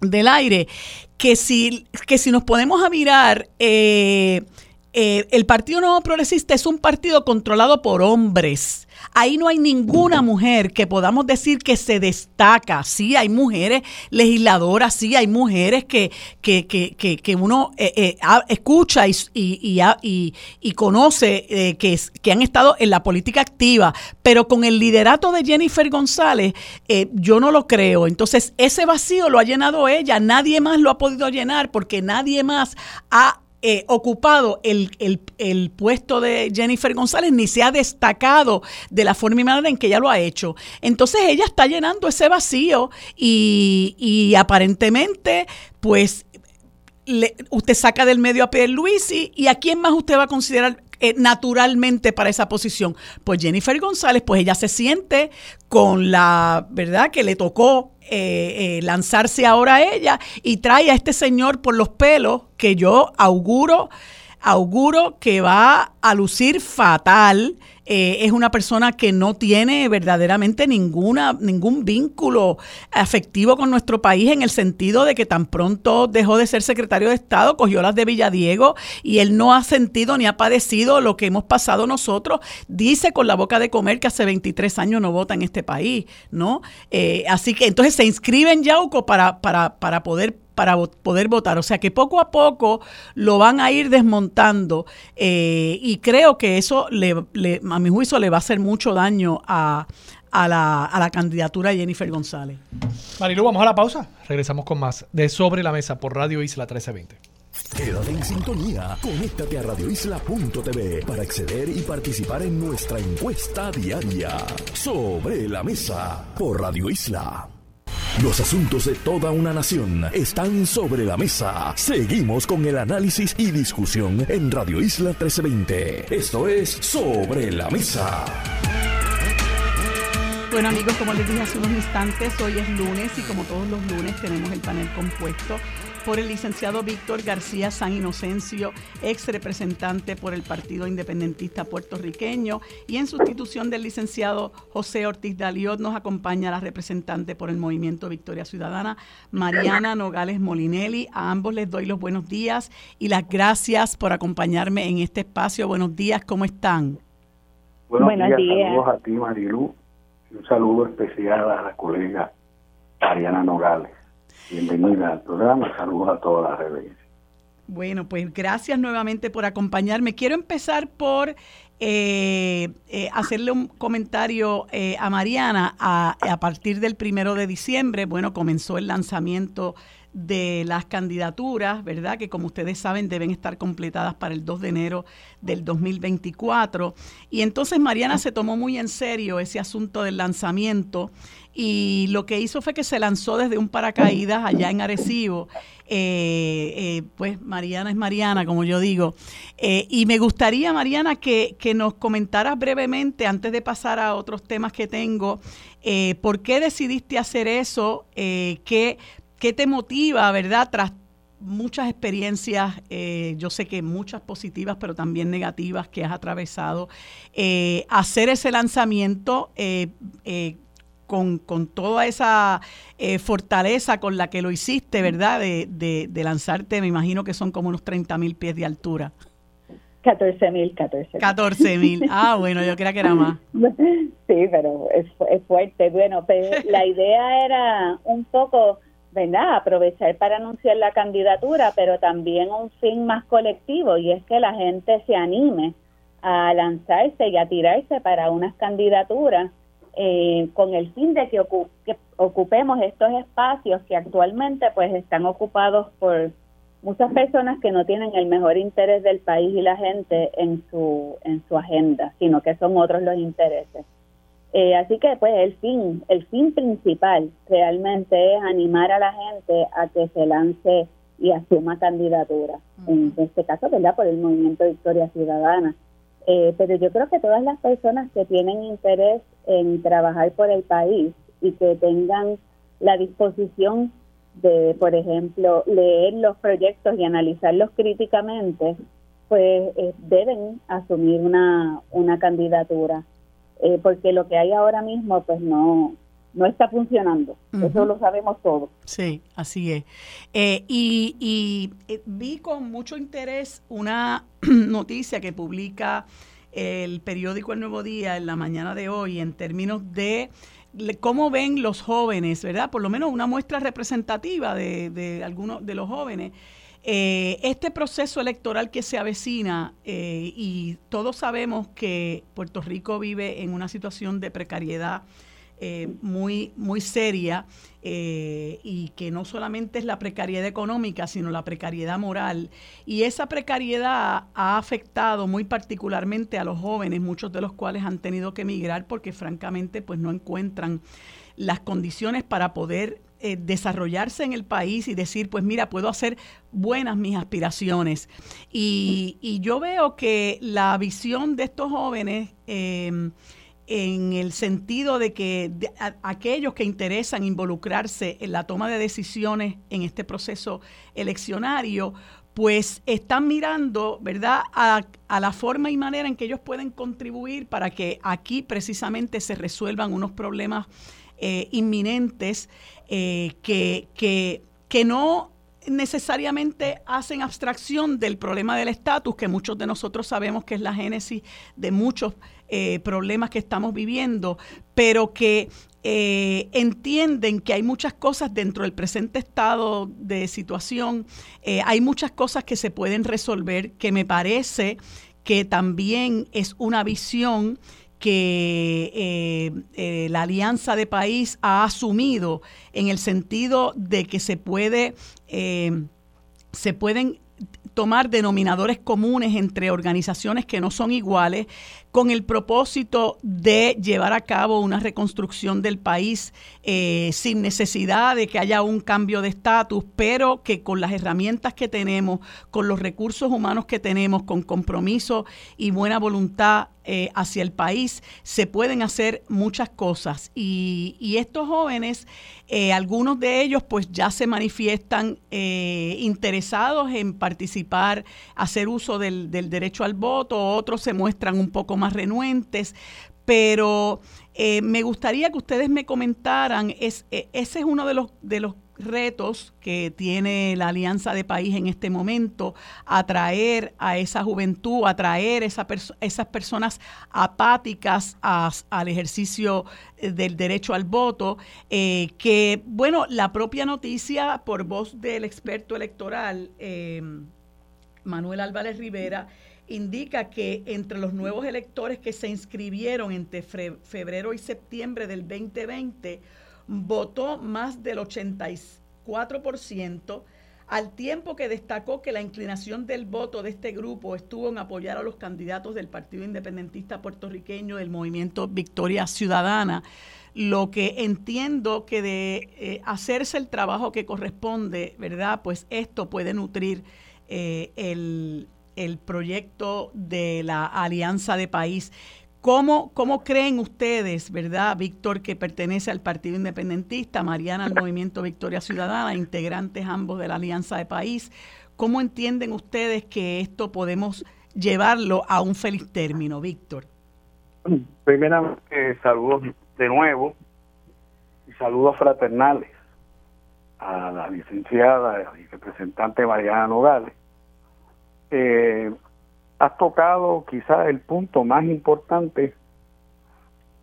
del aire, que si, que si nos podemos a mirar, eh, eh, el Partido Nuevo Progresista es un partido controlado por hombres. Ahí no hay ninguna mujer que podamos decir que se destaca. Sí, hay mujeres legisladoras, sí, hay mujeres que, que, que, que, uno eh, escucha y, y, y, conoce que, que han estado en la política activa, pero con el liderato de Jennifer González, yo no lo creo. Entonces, ese vacío lo ha llenado ella, nadie más lo ha podido llenar porque nadie más ha eh, ocupado el, el, puesto de Jennifer González ni se ha destacado de la forma y manera en que ella lo ha hecho. Entonces ella está llenando ese vacío y, aparentemente, pues, usted saca del medio a Pierluisi y a quién más usted va a considerar eh, naturalmente para esa posición. Pues Jennifer González, pues ella se siente con la verdad que le tocó eh, eh, lanzarse ahora a ella y trae a este señor por los pelos que yo auguro, auguro que va a lucir fatal eh, es una persona que no tiene verdaderamente ninguna, ningún vínculo afectivo con nuestro país en el sentido de que tan pronto dejó de ser secretario de Estado, cogió las de Villadiego y él no ha sentido ni ha padecido lo que hemos pasado nosotros. Dice con la boca de comer que hace 23 años no vota en este país, ¿no? Eh, así que entonces se inscribe en Yauco para, para, para poder para poder votar. O sea que poco a poco lo van a ir desmontando eh, y creo que eso, le, a mi juicio, le va a hacer mucho daño a, a, la, a la candidatura de Jennifer González. Marilu, vamos a la pausa. Regresamos con más de Sobre la Mesa por Radio Isla 1320. Quédate en sintonía. Conéctate a radioisla.tv para acceder y participar en nuestra encuesta diaria. Sobre la Mesa por Radio Isla. Los asuntos de toda una nación están sobre la mesa. Seguimos con el análisis y discusión en Radio Isla 1320. Esto es Sobre la Mesa. Bueno amigos, como les dije hace unos instantes, hoy es lunes y como todos los lunes tenemos el panel compuesto por el licenciado Víctor García San Inocencio, ex representante por el Partido Independentista Puertorriqueño, y en sustitución del licenciado José Ortiz Daliot nos acompaña la representante por el Movimiento Victoria Ciudadana, Mariana Nogales Molinelli. A ambos les doy los buenos días y las gracias por acompañarme en este espacio. Buenos días, ¿cómo están? Buenos, días, saludos a ti Marilu, un saludo especial a la colega Mariana Nogales. Bienvenida al programa, saludos a todas las redes. Bueno, pues gracias nuevamente por acompañarme. Quiero empezar por eh, eh, hacerle un comentario eh, a Mariana. A, a, partir del primero de diciembre, bueno, comenzó el lanzamiento de las candidaturas, ¿verdad? Que como ustedes saben deben estar completadas para el 2 de enero del 2024. Y entonces Mariana se tomó muy en serio ese asunto del lanzamiento y lo que hizo fue que se lanzó desde un paracaídas allá en Arecibo. Eh, eh, pues Mariana es Mariana, como yo digo. Eh, y me gustaría, Mariana, que, que, nos comentaras brevemente, antes de pasar a otros temas que tengo, por qué decidiste hacer eso, qué, qué te motiva, ¿verdad? Tras muchas experiencias, yo sé que muchas positivas, pero también negativas que has atravesado, hacer ese lanzamiento con, con toda esa eh, fortaleza con la que lo hiciste, ¿verdad? De, de, lanzarte, me imagino que son como unos 30 mil pies de altura. 14 mil, 14 mil. 14 mil. Ah, bueno, yo creía que era más. Sí, pero es, es fuerte. Bueno, pero la idea era un poco, ¿verdad? Aprovechar para anunciar la candidatura, pero también un fin más colectivo y es que la gente se anime a lanzarse y a tirarse para unas candidaturas eh, con el fin de que, ocupemos estos espacios que actualmente pues están ocupados por muchas personas que no tienen el mejor interés del país y la gente en su en su agenda, sino que son otros los intereses. Eh, así que pues el fin, el fin principal realmente es animar a la gente a que se lance y asuma candidatura. En este caso, ¿verdad? Por el movimiento Victoria Ciudadana. Eh, pero yo creo que todas las personas que tienen interés en trabajar por el país y que tengan la disposición de, por ejemplo, leer los proyectos y analizarlos críticamente, pues eh, deben asumir una, una candidatura. Eh, porque lo que hay ahora mismo, pues no, no está funcionando. Eso lo sabemos todos. Sí, así es. Eh, y, y vi con mucho interés una noticia que publica el periódico El Nuevo Día en la mañana de hoy en términos de cómo ven los jóvenes, ¿verdad? Por lo menos una muestra representativa de, de algunos de los jóvenes. Eh, este proceso electoral que se avecina, eh, y todos sabemos que Puerto Rico vive en una situación de precariedad eh, muy, muy seria y que no solamente es la precariedad económica, sino la precariedad moral. Y esa precariedad ha afectado muy particularmente a los jóvenes, muchos de los cuales han tenido que emigrar porque francamente pues no encuentran las condiciones para poder eh, desarrollarse en el país y decir, pues mira, puedo hacer buenas mis aspiraciones. Y, yo veo que la visión de estos jóvenes... en el sentido de que aquellos que interesan involucrarse en la toma de decisiones en este proceso eleccionario, pues están mirando, ¿verdad?, a, la forma y manera en que ellos pueden contribuir para que aquí precisamente se resuelvan unos problemas eh, inminentes eh, que, que, que no necesariamente hacen abstracción del problema del estatus, que muchos de nosotros sabemos que es la génesis de muchos eh, problemas que estamos viviendo, pero que entienden que hay muchas cosas dentro del presente estado de situación, hay muchas cosas que se pueden resolver, que me parece que también es una visión que eh, eh, la alianza de país ha asumido en el sentido de que se puede eh, se pueden tomar denominadores comunes entre organizaciones que no son iguales con el propósito de llevar a cabo una reconstrucción del país eh, sin necesidad de que haya un cambio de estatus, pero que con las herramientas que tenemos, con los recursos humanos que tenemos, con compromiso y buena voluntad eh, hacia el país, se pueden hacer muchas cosas. Y, estos jóvenes, eh, algunos de ellos pues ya se manifiestan interesados en participar, hacer uso del, del derecho al voto, otros se muestran un poco más renuentes, pero eh, me gustaría que ustedes me comentaran, es, e, ese es uno de los, de los retos que tiene la Alianza de País en este momento, atraer a esa juventud, atraer esa esas personas apáticas al ejercicio eh, del derecho al voto, eh, que, bueno, la propia noticia por voz del experto electoral, Manuel Álvarez Rivera, indica que entre los nuevos electores que se inscribieron entre febrero y septiembre del 2020, votó más del 84%, al tiempo que destacó que la inclinación del voto de este grupo estuvo en apoyar a los candidatos del Partido Independentista puertorriqueño del movimiento Victoria Ciudadana, lo que entiendo que de eh, hacerse el trabajo que corresponde, ¿verdad? Pues esto puede nutrir eh, el, el proyecto de la Alianza de País. ¿Cómo, ¿Cómo, creen ustedes, verdad, Víctor, que pertenece al Partido Independentista, Mariana al Movimiento Victoria Ciudadana, integrantes ambos de la Alianza de País? ¿Cómo entienden ustedes que esto podemos llevarlo a un feliz término, Víctor? Primeramente, saludos de nuevo y saludos fraternales a la licenciada y representante Mariana Nogales eh, has tocado quizás el punto más importante.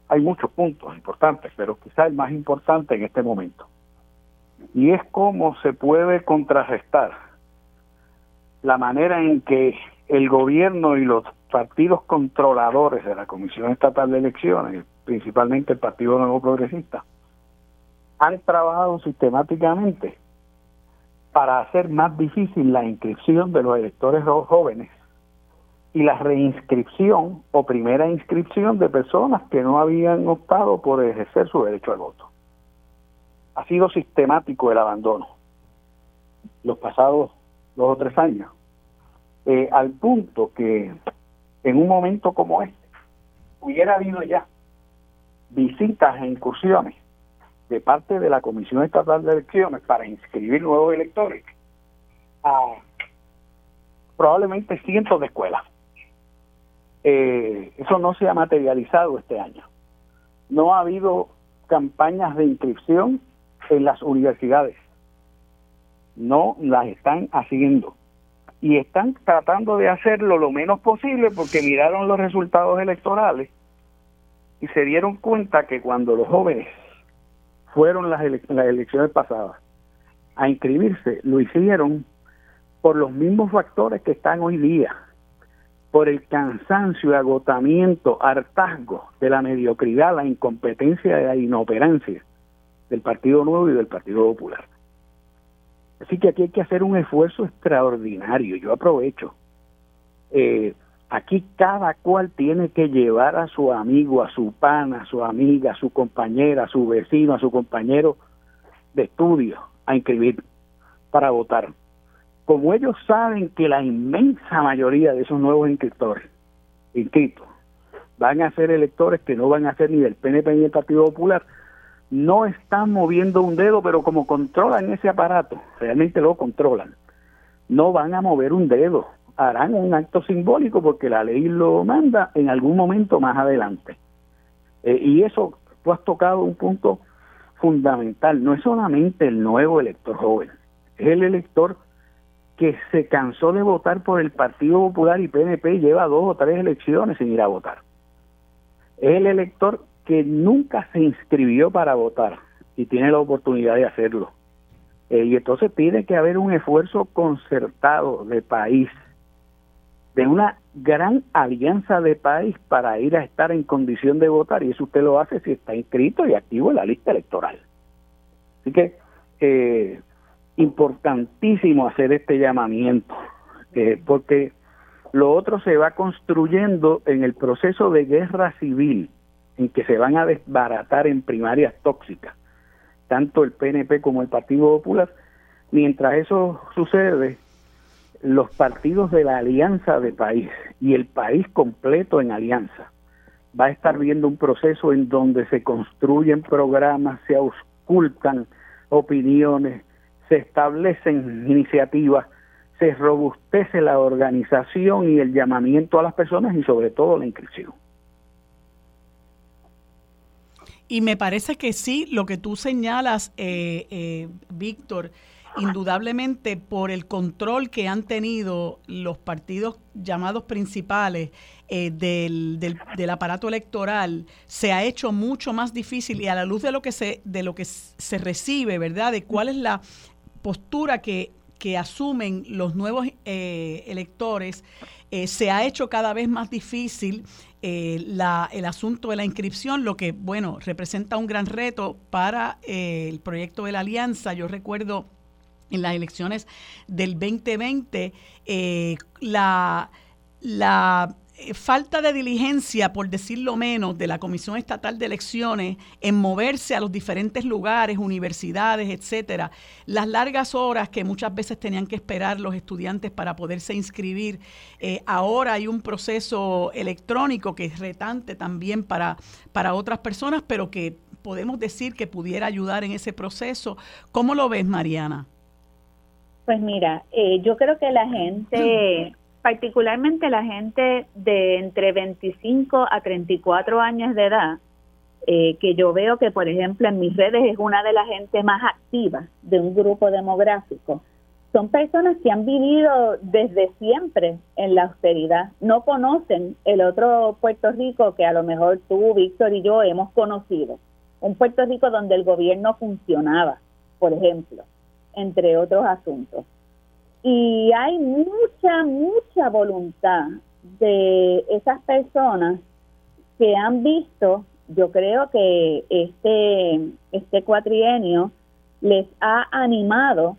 Hay muchos puntos importantes, pero quizás el más importante en este momento. Y es cómo se puede contrarrestar la manera en que el gobierno y los partidos controladores de la Comisión Estatal de Elecciones, principalmente el Partido Nuevo Progresista, han trabajado sistemáticamente para hacer más difícil la inscripción de los electores jóvenes y la reinscripción o primera inscripción de personas que no habían optado por ejercer su derecho al voto. Ha sido sistemático el abandono. los pasados dos o tres años, eh, al punto que en un momento como este hubiera habido ya visitas e incursiones de parte de la Comisión Estatal de Elecciones para inscribir nuevos electores a probablemente cientos de escuelas. Eh, eso no se ha materializado este año. No ha habido campañas de inscripción en las universidades. No las están haciendo. Y están tratando de hacerlo lo menos posible porque miraron los resultados electorales y se dieron cuenta que cuando los jóvenes fueron las, las elecciones pasadas a inscribirse, lo hicieron por los mismos factores que están hoy día, por el cansancio, agotamiento, hartazgo de la mediocridad, la incompetencia y la inoperancia del Partido Nuevo y del Partido Popular. Así que aquí hay que hacer un esfuerzo extraordinario. Yo aprovecho. Eh, aquí cada cual tiene que llevar a su amigo, a su pana, a su amiga, a su compañera, a su vecino, a su compañero de estudio a inscribir para votar. Como ellos saben que la inmensa mayoría de esos nuevos inscriptores, inscritos, van a ser electores que no van a ser ni del PNP ni del Partido Popular, no están moviendo un dedo, pero como controlan ese aparato, realmente lo controlan, no van a mover un dedo, harán un acto simbólico porque la ley lo manda en algún momento más adelante. Eh, y eso, tú has tocado un punto fundamental, no es solamente el nuevo elector joven, es el elector que se cansó de votar por el Partido Popular y PNP lleva dos o tres elecciones sin ir a votar. Es el elector que nunca se inscribió para votar y tiene la oportunidad de hacerlo. Eh, y entonces tiene que haber un esfuerzo concertado de país, de una gran alianza de país para ir a estar en condición de votar. Y eso usted lo hace si está inscrito y activo en la lista electoral. Así que eh, importantísimo hacer este llamamiento, eh, porque lo otro se va construyendo en el proceso de guerra civil, en que se van a desbaratar en primarias tóxicas, tanto el PNP como el Partido Popular. Mientras eso sucede, los partidos de la alianza de país y el país completo en alianza va a estar viendo un proceso en donde se construyen programas, se auscultan opiniones, se establecen iniciativas, se robustece la organización y el llamamiento a las personas y sobre todo la inscripción. Y me parece que sí, lo que tú señalas, eh, eh, Víctor, indudablemente por el control que han tenido los partidos llamados principales eh, del, del, aparato electoral, se ha hecho mucho más difícil y a la luz de lo que se, de lo que se recibe, ¿verdad? De cuál es la, postura que, asumen los nuevos eh, electores, eh, se ha hecho cada vez más difícil eh, la, el asunto de la inscripción, lo que, bueno, representa un gran reto para el proyecto de la alianza. Yo recuerdo en las elecciones del 2020, la, la eh, falta de diligencia, por decirlo menos, de la Comisión Estatal de Elecciones en moverse a los diferentes lugares, universidades, etcétera, las largas horas que muchas veces tenían que esperar los estudiantes para poderse inscribir. Eh, ahora hay un proceso electrónico que es retante también para, para otras personas, pero que podemos decir que pudiera ayudar en ese proceso. ¿Cómo lo ves, Mariana? Pues mira, eh, yo creo que la gente particularmente la gente de entre 25 a 34 años de edad, eh, que yo veo que, por ejemplo, en mis redes es una de las gente más activas de un grupo demográfico. Son personas que han vivido desde siempre en la austeridad, no conocen el otro Puerto Rico que a lo mejor tú, Víctor y yo hemos conocido. Un Puerto Rico donde el gobierno funcionaba, por ejemplo, entre otros asuntos y hay mucha, mucha voluntad de esas personas que han visto, yo creo que este, este cuatrienio les ha animado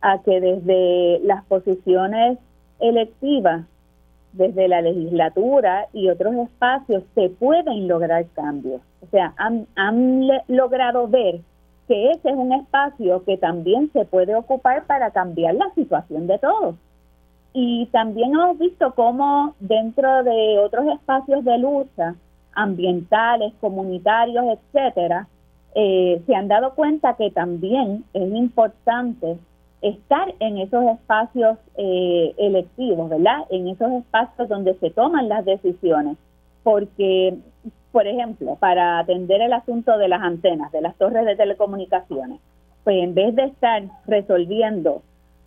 a que desde las posiciones electivas, desde la legislatura y otros espacios, se pueden lograr cambios. O sea, han, han logrado ver que ese es un espacio que también se puede ocupar para cambiar la situación de todos. Y también hemos visto cómo dentro de otros espacios de lucha, ambientales, comunitarios, etcétera, eh, se han dado cuenta que también es importante estar en esos espacios eh, electivos, ¿verdad? En esos espacios donde se toman las decisiones. Porque, por ejemplo, para atender el asunto de las antenas, de las torres de telecomunicaciones, pues en vez de estar resolviendo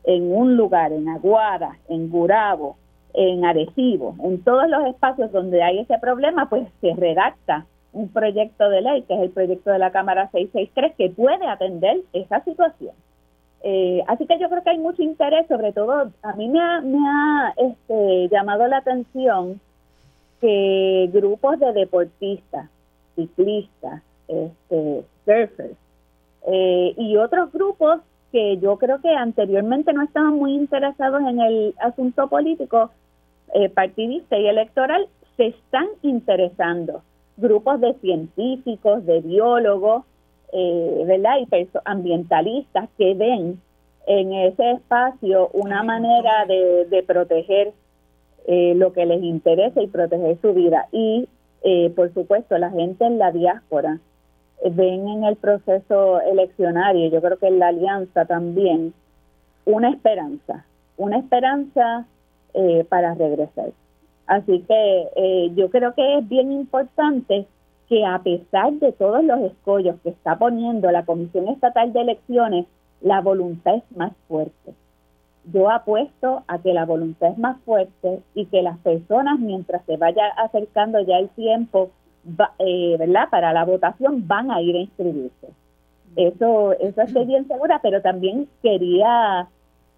en un lugar, en Aguada, en Gurabo, en Arecibo, en todos los espacios donde hay ese problema, pues se redacta un proyecto de ley, que es el proyecto de la Cámara 663, que puede atender esa situación. Eh, así que yo creo que hay mucho interés, sobre todo a mí me ha, me ha este, llamado la atención que grupos de deportistas, ciclistas, este, surfers eh, y otros grupos que yo creo que anteriormente no estaban muy interesados en el asunto político, eh, partidista y electoral, se están interesando. Grupos de científicos, de biólogos, eh, ¿verdad? Y ambientalistas que ven en ese espacio una manera de, proteger eh, lo que les interesa y proteger su vida. Y, eh, por supuesto, la gente en la diáspora ven en el proceso eleccionario, yo creo que en la alianza también, una esperanza, una esperanza para regresar. Así que yo creo que es bien importante que a pesar de todos los escollos que está poniendo la Comisión Estatal de Elecciones, la voluntad es más fuerte. Yo apuesto a que la voluntad es más fuerte y que las personas, mientras se vaya acercando ya el tiempo, eh, ¿verdad? Para la votación van a ir a inscribirse. Eso, eso estoy bien segura, pero también quería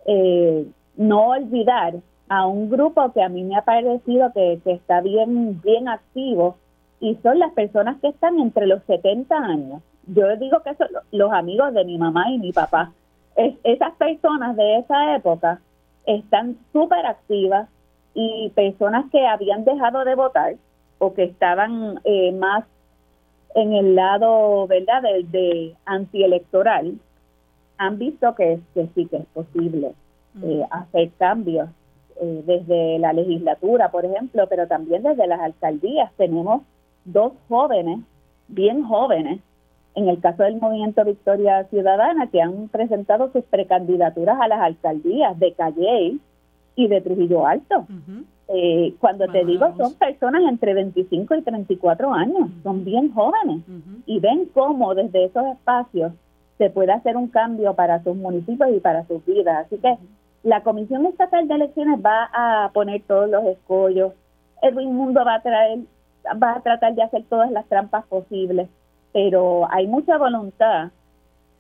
eh, no olvidar a un grupo que a mí me ha parecido que, que está bien, bien activo, y son las personas que están entre los 70 años. Yo digo que son los amigos de mi mamá y mi papá. Es, esas personas de esa época están súper activas y personas que habían dejado de votar o que estaban eh, más en el lado, ¿verdad?, de, de antielectoral, han visto que, sí que es posible mm. eh, hacer cambios eh, desde la legislatura, por ejemplo, pero también desde las alcaldías. Tenemos dos jóvenes, bien jóvenes, en el caso del movimiento Victoria Ciudadana, que han presentado sus precandidaturas a las alcaldías de Calle y de Trujillo Alto. Eh, cuando te digo, son personas entre 25 y 34 años, son bien jóvenes. Y ven cómo desde esos espacios se puede hacer un cambio para sus municipios y para sus vidas. Así que la Comisión Estatal de Elecciones va a poner todos los escollos. Edwin Mundo va a traer va a tratar de hacer todas las trampas posibles, pero hay mucha voluntad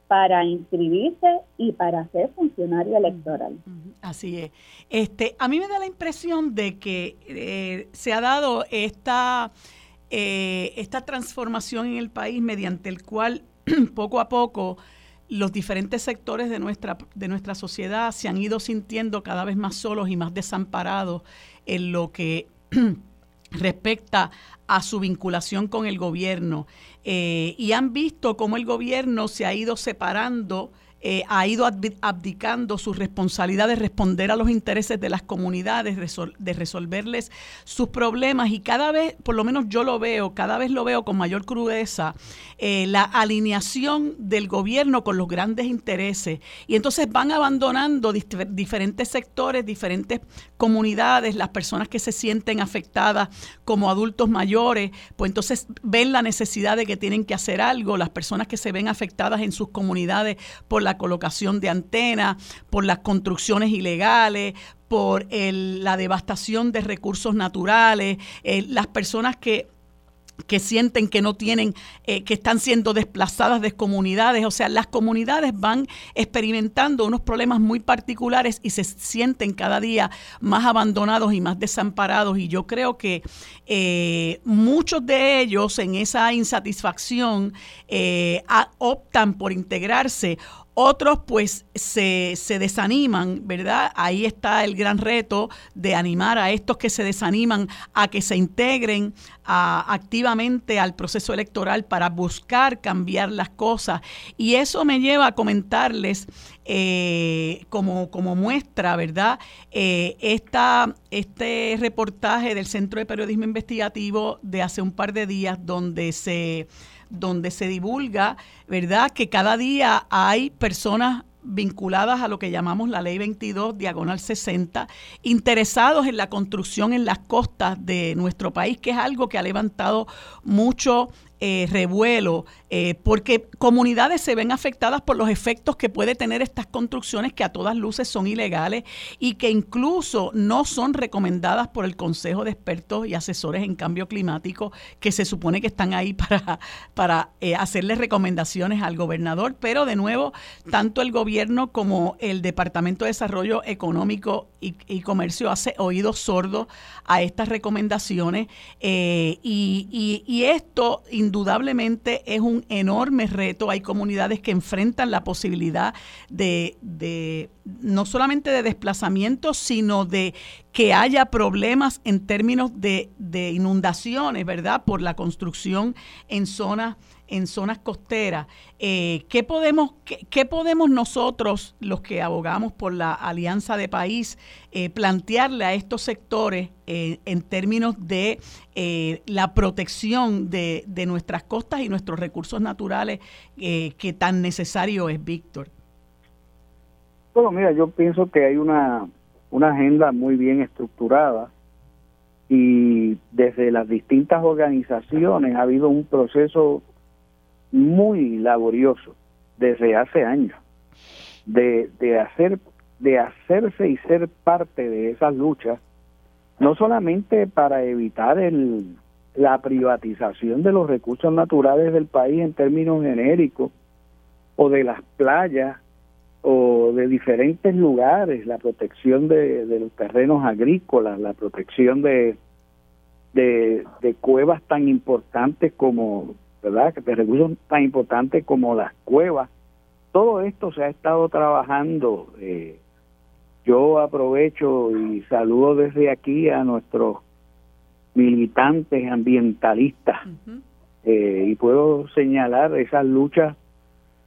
para inscribirse y para ser funcionario electoral. Así es. Este, a mí me da la impresión de que eh, se ha dado esta, eh, esta transformación en el país mediante el cual poco a poco los diferentes sectores de nuestra, de nuestra sociedad se han ido sintiendo cada vez más solos y más desamparados en lo que respecta a su vinculación con el gobierno eh, y han visto cómo el gobierno se ha ido separando eh, ha ido abdicando su responsabilidad de responder a los intereses de las comunidades, de resolverles sus problemas. Y cada vez, por lo menos yo lo veo, cada vez lo veo con mayor crudeza, eh, la alineación del gobierno con los grandes intereses. Y entonces van abandonando diferentes sectores, diferentes comunidades, las personas que se sienten afectadas como adultos mayores, pues entonces ven la necesidad de que tienen que hacer algo, las personas que se ven afectadas en sus comunidades por la la colocación de antenas, por las construcciones ilegales, por la devastación de recursos naturales, eh, las personas que que sienten que no tienen, eh, que están siendo desplazadas de comunidades. O sea, las comunidades van experimentando unos problemas muy particulares y se sienten cada día más abandonados y más desamparados. Y yo creo que eh, muchos de ellos en esa insatisfacción optan por integrarse otros pues se, se, desaniman, ¿verdad? Ahí está el gran reto de animar a estos que se desaniman a que se integren activamente al proceso electoral para buscar cambiar las cosas. Y eso me lleva a comentarles eh, como, como muestra, ¿verdad? Eh, esta, este reportaje del Centro de Periodismo Investigativo de hace un par de días donde se donde se divulga, ¿verdad?, que cada día hay personas vinculadas a lo que llamamos la ley 22, diagonal 60, interesados en la construcción en las costas de nuestro país, que es algo que ha levantado mucho eh, revuelo, eh, porque comunidades se ven afectadas por los efectos que puede tener estas construcciones que a todas luces son ilegales y que incluso no son recomendadas por el Consejo de Expertos y Asesores en Cambio Climático, que se supone que están ahí para, para eh, hacerle recomendaciones al gobernador, pero de nuevo, tanto el gobierno como el Departamento de Desarrollo Económico y, Comercio hace oídos sordos a estas recomendaciones y, y, y esto indudablemente es un enorme reto. Hay comunidades que enfrentan la posibilidad de, de no solamente de desplazamiento, sino de que haya problemas en términos de, de inundaciones, ¿verdad? Por la construcción en zonas en zonas costeras. Eh, ¿qué, podemos, qué, podemos nosotros, los que abogamos por la alianza de país, eh, plantearle a estos sectores eh, en términos de la protección de, de, nuestras costas y nuestros recursos naturales que tan necesario es, Víctor? Bueno, mira, yo pienso que hay una, una agenda muy bien estructurada y desde las distintas organizaciones ha habido un proceso muy laborioso desde hace años de, de hacer de hacerse y ser parte de esas luchas no solamente para evitar el, la privatización de los recursos naturales del país en términos genéricos o de las playas o de diferentes lugares, la protección de, de los terrenos agrícolas, la protección de, de, de cuevas tan importantes como ¿verdad? De recursos tan importantes como las cuevas. Todo esto se ha estado trabajando. Eh, yo aprovecho y saludo desde aquí a nuestros militantes ambientalistas eh, y puedo señalar esas luchas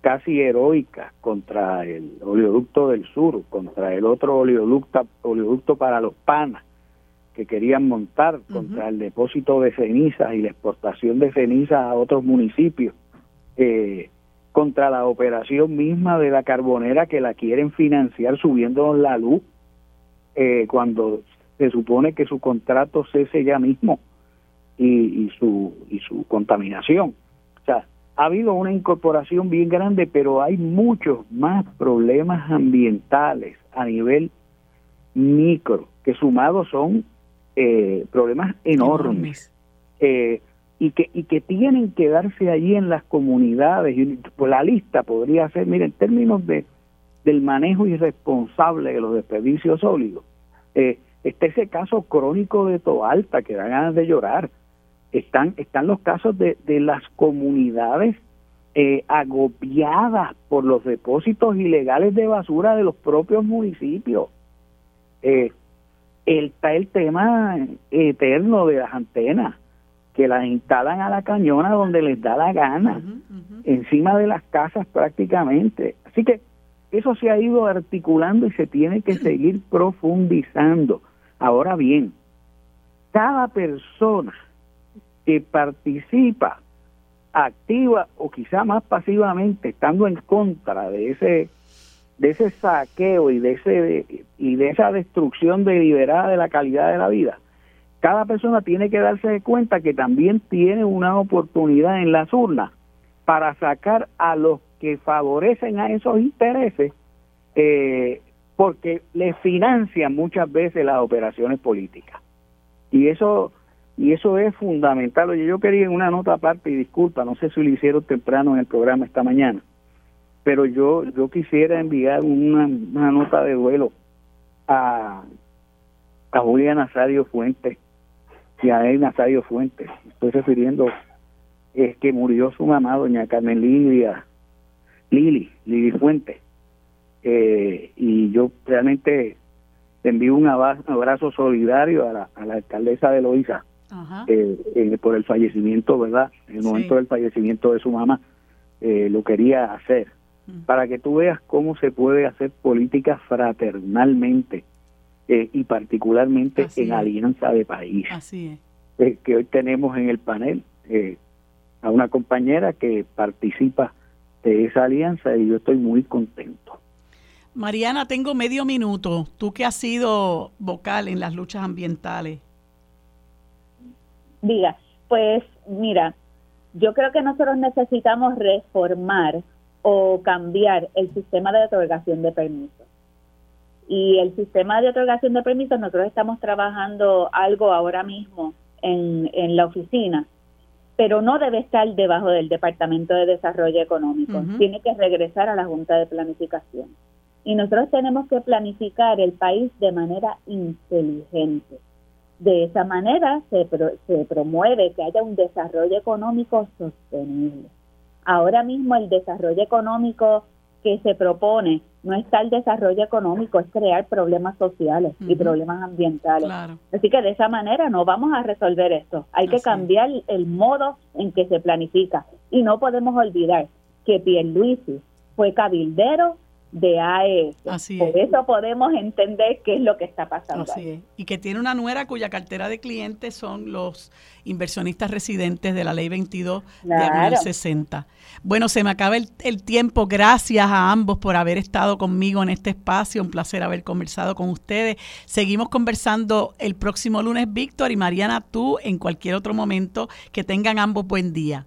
casi heroicas contra el oleoducto del sur, contra el otro oleoducto, oleoducto para los panas, que querían montar contra el depósito de cenizas y la exportación de cenizas a otros municipios, eh, contra la operación misma de la carbonera que la quieren financiar subiendo la luz eh, cuando se supone que su contrato cese ya mismo y, y, su y su contaminación. O sea, ha habido una incorporación bien grande, pero hay muchos más problemas ambientales a nivel micro que sumados son eh, problemas enormes, eh, y que y que tienen que darse allí en las comunidades. Y pues la lista podría ser mire en términos de del manejo irresponsable de los desperdicios sólidos eh, está ese caso crónico de Toalta que da ganas de llorar están están los casos de, de las comunidades eh, agobiadas por los depósitos ilegales de basura de los propios municipios eh, está el tema eterno de las antenas, que las instalan a la cañona donde les da la gana, encima de las casas prácticamente. Así que eso se ha ido articulando y se tiene que seguir profundizando. Ahora bien, cada persona que participa activa o quizá más pasivamente estando en contra de ese de ese saqueo y de ese y de esa destrucción deliberada de la calidad de la vida cada persona tiene que darse cuenta que también tiene una oportunidad en las urnas para sacar a los que favorecen a esos intereses eh, porque le financian muchas veces las operaciones políticas. Y eso y eso es fundamental. Oye, yo quería en una nota aparte y disculpa, no sé si lo hicieron temprano en el programa esta mañana pero yo yo quisiera enviar una, nota de duelo a, a Julia Nazario Fuentes y a él Nazario Fuentes. Estoy refiriendo es que murió su mamá, doña Carmen Lidia Lili, Lili Fuente. Eh, y yo realmente te envío un abrazo solidario a la, a la alcaldesa de Loíza eh, por el fallecimiento, ¿verdad? En el momento del fallecimiento de su mamá, eh, lo quería hacer. Mm. Para que tú veas cómo se puede hacer política fraternalmente eh, y particularmente en alianza de país. Así es. que hoy tenemos en el panel a una compañera que participa de esa alianza y yo estoy muy contento. Mariana, tengo medio minuto. Tú que has sido vocal en las luchas ambientales. Diga, pues mira, yo creo que nosotros necesitamos reformar o cambiar el sistema de otorgación de permisos. Y el sistema de otorgación de permisos, nosotros estamos trabajando algo ahora mismo en, en la oficina, pero no debe estar debajo del Departamento de Desarrollo Económico. Tiene que regresar a la Junta de Planificación. Y nosotros tenemos que planificar el país de manera inteligente. De esa manera se, se promueve que haya un desarrollo económico sostenible. Ahora mismo el desarrollo económico que se propone no está el desarrollo económico, es crear problemas sociales y problemas ambientales. Así que de esa manera no vamos a resolver esto. Hay que cambiar el modo en que se planifica. Y no podemos olvidar que Pierluisi fue cabildero de AES. Así Por eso podemos entender qué es lo que está pasando. Así Y que tiene una nuera cuya cartera de clientes son los inversionistas residentes de la ley 22 de 60. Bueno, se me acaba el, el, tiempo. Gracias a ambos por haber estado conmigo en este espacio. Un placer haber conversado con ustedes. Seguimos conversando el próximo lunes, Víctor y Mariana, tú en cualquier otro momento. Que tengan ambos buen día.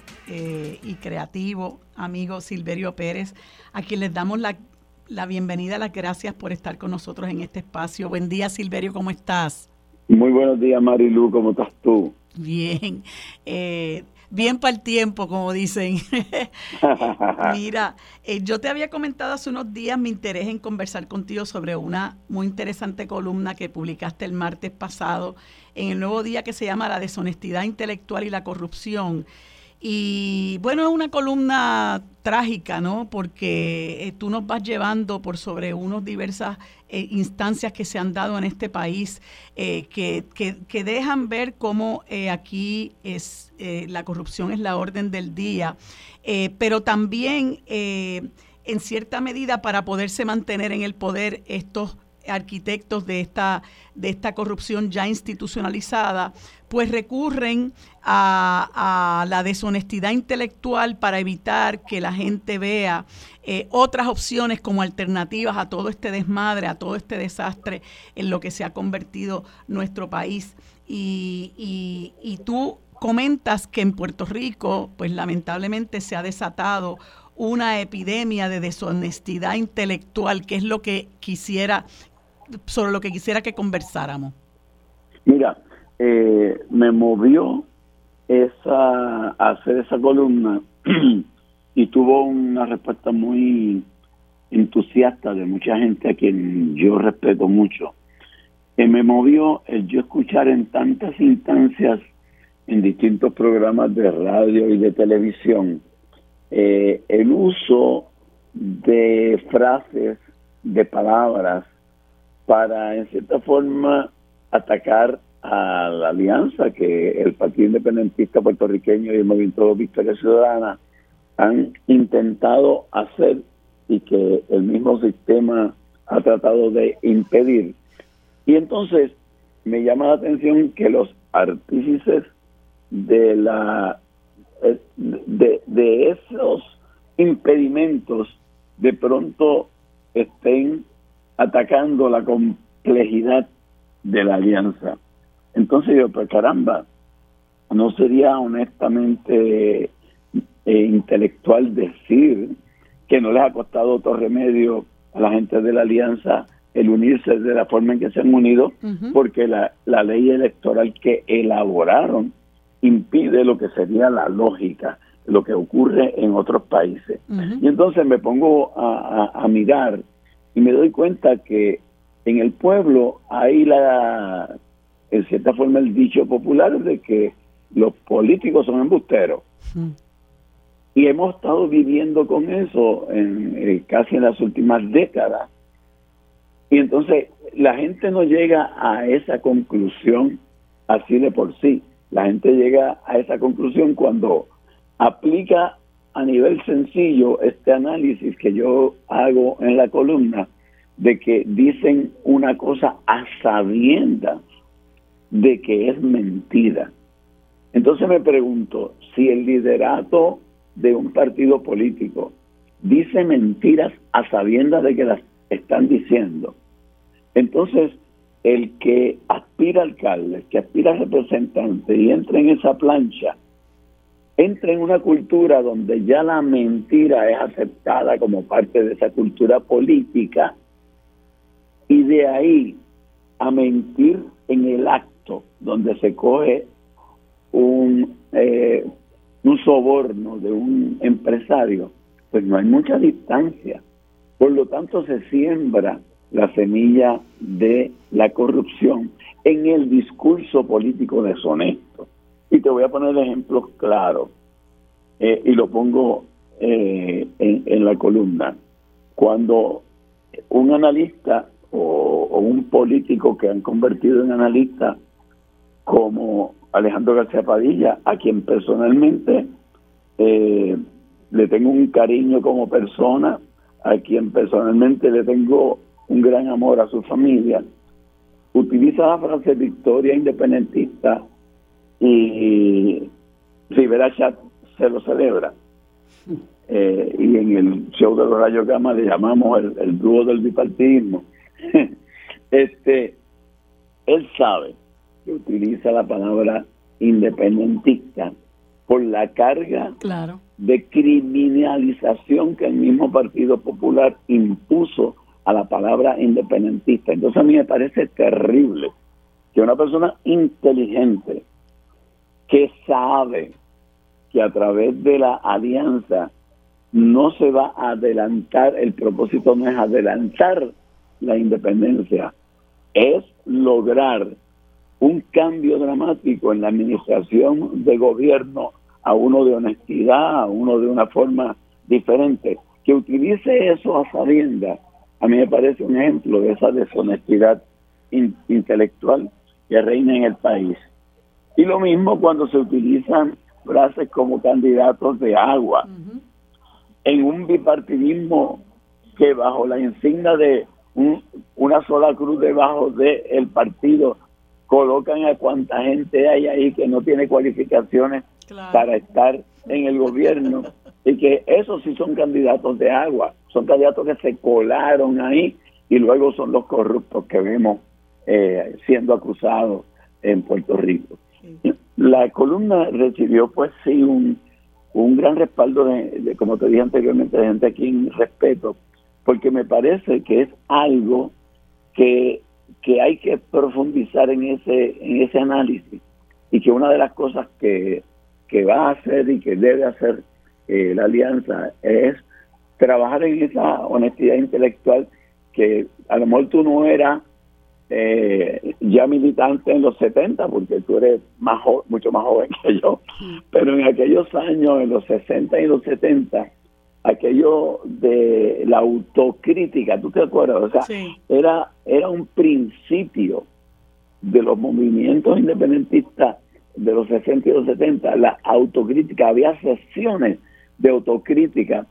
eh, y creativo amigo Silverio Pérez, a quien les damos la, la bienvenida, las gracias por estar con nosotros en este espacio. Buen día, Silverio, ¿cómo estás? Muy buenos días, Marilu, ¿cómo estás tú? Bien, eh, bien para el tiempo, como dicen. Mira, eh, yo te había comentado hace unos días mi interés en conversar contigo sobre una muy interesante columna que publicaste el martes pasado en el nuevo día que se llama La deshonestidad intelectual y la corrupción. Y bueno, es una columna trágica, ¿no? Porque eh, tú nos vas llevando por sobre unas diversas eh, instancias que se han dado en este país eh, que, que, dejan ver cómo aquí es la corrupción es la orden del día, pero también en cierta medida para poderse mantener en el poder estos arquitectos de esta, de esta corrupción ya institucionalizada, pues recurren a, la deshonestidad intelectual para evitar que la gente vea eh, otras opciones como alternativas a todo este desmadre, a todo este desastre en lo que se ha convertido nuestro país. Y, y, y tú comentas que en Puerto Rico, pues lamentablemente se ha desatado una epidemia de deshonestidad intelectual, que es lo que quisiera sobre lo que quisiera que conversáramos. Mira, eh, me movió esa hacer esa columna y tuvo una respuesta muy entusiasta de mucha gente a quien yo respeto mucho. Que me movió el yo escuchar en tantas instancias, en distintos programas de radio y de televisión, eh, el uso de frases, de palabras para, en cierta forma, atacar a la alianza que el Partido Independentista puertorriqueño y el Movimiento Victoria Ciudadana han intentado hacer y que el mismo sistema ha tratado de impedir. Y entonces me llama la atención que los artífices de la eh, de, de esos impedimentos de pronto estén atacando la complejidad de la alianza. Entonces yo, pues caramba, no sería honestamente eh, intelectual decir que no les ha costado otro remedio a la gente de la alianza el unirse de la forma en que se han unido, porque la, la ley electoral que elaboraron impide lo que sería la lógica, lo que ocurre en otros países. Y entonces me pongo a, a, mirar y me doy cuenta que en el pueblo hay la, en cierta forma, el dicho popular de que los políticos son embusteros. Y hemos estado viviendo con eso en, eh, casi en las últimas décadas. Y entonces la gente no llega a esa conclusión así de por sí. La gente llega a esa conclusión cuando aplica a nivel sencillo este análisis que yo hago en la columna de que dicen una cosa a sabiendas de que es mentira. Entonces me pregunto, si el liderato de un partido político dice mentiras a sabiendas de que las están diciendo, entonces el que aspira alcalde, que aspira representante y entra en esa plancha, entra en una cultura donde ya la mentira es aceptada como parte de esa cultura política y de ahí a mentir en el acto donde se coge un, eh, un soborno de un empresario, pues no hay mucha distancia. Por lo tanto, se siembra la semilla de la corrupción en el discurso político deshonesto. Y te voy a poner ejemplos claros, eh, y lo pongo eh, en, la columna. Cuando un analista o, o, un político que han convertido en analista como Alejandro García Padilla, a quien personalmente eh, le tengo un cariño como persona, a quien personalmente le tengo un gran amor a su familia, utiliza la frase victoria independentista y Rivera Chat se lo celebra. Eh, y en el show de los rayos gamma le llamamos el, el dúo del bipartidismo. este, él sabe que utiliza la palabra independentista por la carga de criminalización que el mismo Partido Popular impuso a la palabra independentista. Entonces a mí me parece terrible que una persona inteligente que sabe que a través de la alianza no se va a adelantar, el propósito no es adelantar la independencia, es lograr un cambio dramático en la administración de gobierno a uno de honestidad, a uno de una forma diferente, que utilice eso a sabiendas, a mí me parece un ejemplo de esa deshonestidad intelectual que reina en el país. Y lo mismo cuando se utilizan frases como candidatos de agua, en un bipartidismo que bajo la insignia de una sola cruz debajo del el partido colocan a cuánta gente hay ahí que no tiene cualificaciones para estar en el gobierno y que esos sí son candidatos de agua, son candidatos que se colaron ahí y luego son los corruptos que vemos eh, siendo acusados en Puerto Rico. La columna recibió pues sí un, un gran respaldo de, como te dije anteriormente, de gente aquí en respeto, porque me parece que es algo que que hay que profundizar en ese, en ese análisis y que una de las cosas que, va a hacer y que debe hacer eh, la alianza es trabajar en esa honestidad intelectual que a lo mejor tú no eras eh, ya militante en los 70 porque tú eres más mucho más joven que yo, pero en aquellos años, en los 60 y los 70, aquello de la autocrítica, ¿tú te acuerdas? O sea, era, era un principio de los movimientos independentistas de los 60 y los 70, la autocrítica, había sesiones de autocrítica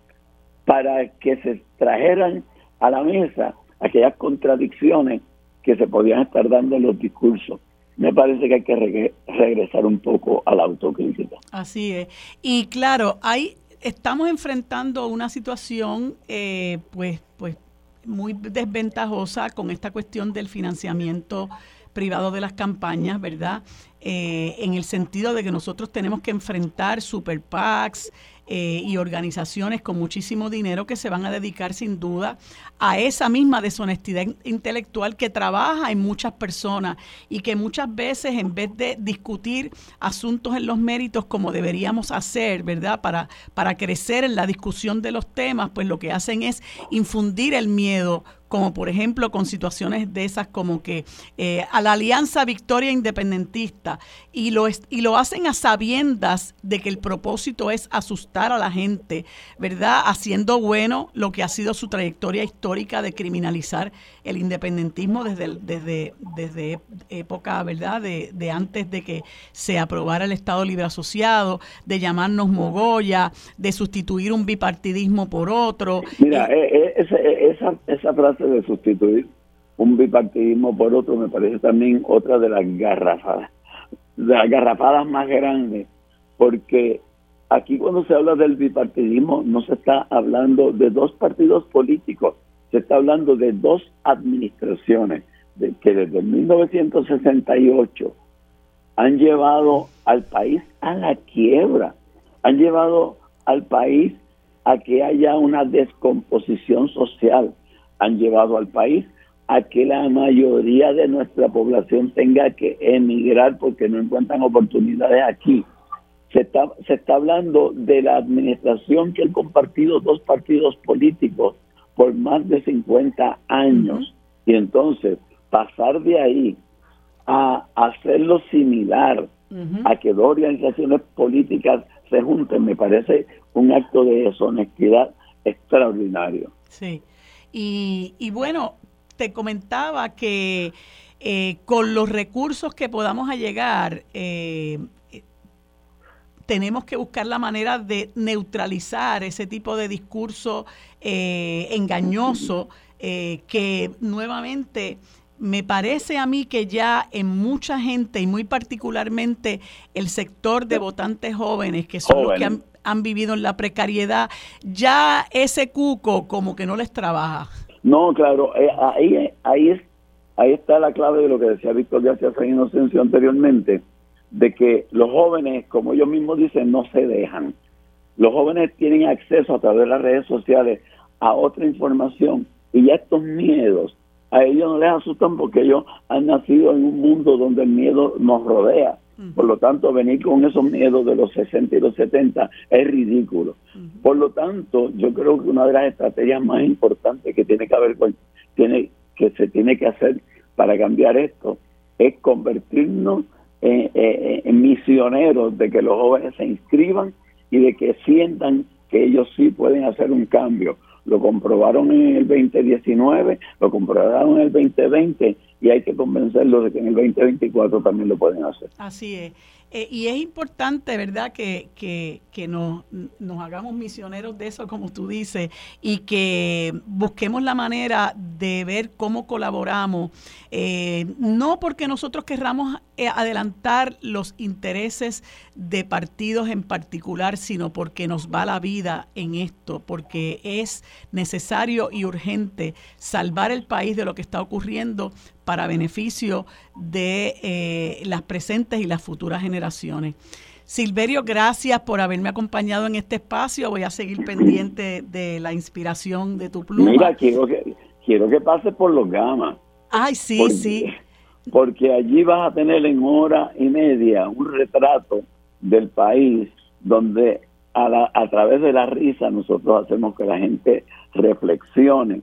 para que se trajeran a la mesa aquellas contradicciones que se podían estar dando en los discursos. Me parece que hay que regresar un poco a la autocrítica. Así es. Y claro, hay estamos enfrentando una situación eh, pues, pues muy desventajosa con esta cuestión del financiamiento privado de las campañas, ¿verdad? Eh, en el sentido de que nosotros tenemos que enfrentar super PACs, eh, y organizaciones con muchísimo dinero que se van a dedicar sin duda a esa misma deshonestidad intelectual que trabaja en muchas personas y que muchas veces en vez de discutir asuntos en los méritos como deberíamos hacer, ¿verdad? Para, para crecer en la discusión de los temas, pues lo que hacen es infundir el miedo como por ejemplo con situaciones de esas como que eh, a la Alianza Victoria Independentista y lo, y lo hacen a sabiendas de que el propósito es asustar a la gente, ¿verdad? Haciendo bueno lo que ha sido su trayectoria histórica de criminalizar el independentismo desde, desde, desde época, ¿verdad? De, de antes de que se aprobara el Estado Libre Asociado, de llamarnos Mogoya, de sustituir un bipartidismo por otro. Mira, eh, eh, esa, esa frase de sustituir un bipartidismo por otro me parece también otra de las garrafadas, las garrafadas más grandes, porque aquí cuando se habla del bipartidismo no se está hablando de dos partidos políticos, se está hablando de dos administraciones que desde 1968 han llevado al país a la quiebra, han llevado al país a que haya una descomposición social, han llevado al país a que la mayoría de nuestra población tenga que emigrar porque no encuentran oportunidades aquí. Se está, se está hablando de la administración que han compartido dos partidos políticos por más de 50 años. Y entonces pasar de ahí a hacerlo similar, a que dos organizaciones políticas se junten, me parece un acto de deshonestidad extraordinario. Sí. Y, bueno, te comentaba que eh, con los recursos que podamos llegar, eh, tenemos que buscar la manera de neutralizar ese tipo de discurso eh, engañoso que nuevamente me parece a mí que ya en mucha gente y muy particularmente el sector de votantes jóvenes, que son los que han, han vivido en la precariedad, ya ese cuco como que no les trabaja. No, claro, eh, ahí, ahí, ahí está la clave de lo que decía Víctor García San Inocencio anteriormente, de que los jóvenes, como ellos mismos dicen, no se dejan. Los jóvenes tienen acceso a través de las redes sociales a otra información y ya estos miedos a ellos no les asustan porque ellos han nacido en un mundo donde el miedo nos rodea por lo tanto, venir con esos miedos de los 60 y los 70 es ridículo. Por lo tanto, yo creo que una de las estrategias más importantes que tiene que haber con, tiene que se tiene que hacer para cambiar esto es convertirnos en misioneros de que los jóvenes se inscriban y de que sientan que ellos sí pueden hacer un cambio. Lo comprobaron en el 2019, lo comprobaron en el 2020 y hay que convencerlos de que en el 2024 también lo pueden hacer. Así es. Eh, y es importante, ¿verdad?, que, que, que nos, nos, hagamos misioneros de eso, como tú dices, y que busquemos la manera de ver cómo colaboramos, eh, no porque nosotros querramos eh, adelantar los intereses de partidos en particular, sino porque nos va la vida en esto, porque es necesario y urgente salvar el país de lo que está ocurriendo para beneficio de eh, las presentes y las futuras generaciones. Silverio, gracias por haberme acompañado en este espacio. Voy a seguir pendiente de la inspiración de tu pluma. Mira, quiero que, quiero que pases por los gamas. Ay, sí, sí. Porque allí vas a tener en hora y media un retrato del país donde a, a través de la risa nosotros hacemos que la gente reflexione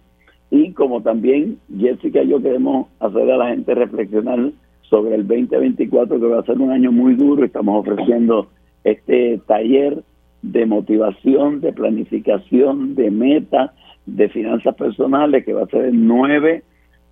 y como también Jessica y yo queremos hacer a la gente reflexionar sobre el 2024, que va a ser un año muy duro, estamos ofreciendo este taller de motivación, de planificación, de meta, de finanzas personales, que va a ser el 9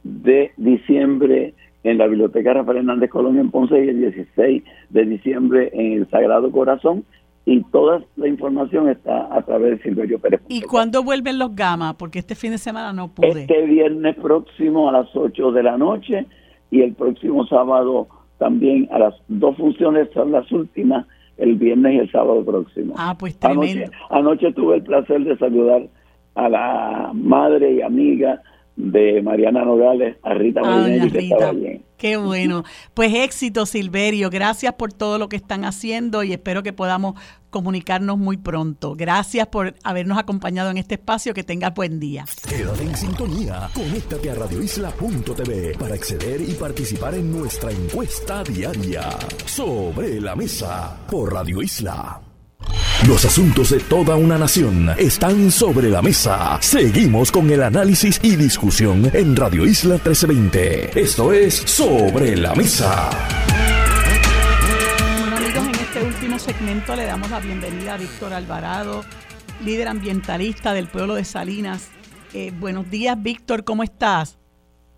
de diciembre en la Biblioteca Rafael Hernández Colonia en Ponce y el 16 de diciembre en el Sagrado Corazón y toda la información está a través de Silverio Pérez. ¿Y cuándo vuelven los gamas? Porque este fin de semana no pude. Este viernes próximo a las 8 de la noche y el próximo sábado también a las dos funciones son las últimas, el viernes y el sábado próximo. Ah, pues tremendo. Anoche, tuve el placer de saludar a la madre y amiga de Mariana Nogales, a Rita ah, que estaba bien. Qué bueno. Pues éxito, Silverio. Gracias por todo lo que están haciendo y espero que podamos comunicarnos muy pronto. Gracias por habernos acompañado en este espacio. Que tengas buen día. Quédate en sintonía. Conéctate a radioisla.tv para acceder y participar en nuestra encuesta diaria sobre la mesa por Radio Isla. Los asuntos de toda una nación están sobre la mesa. Seguimos con el análisis y discusión en Radio Isla 1320. Esto es Sobre la Mesa. Bueno amigos, en este último segmento le damos la bienvenida a Víctor Alvarado, líder ambientalista del pueblo de Salinas. Eh, buenos días, Víctor, ¿cómo estás?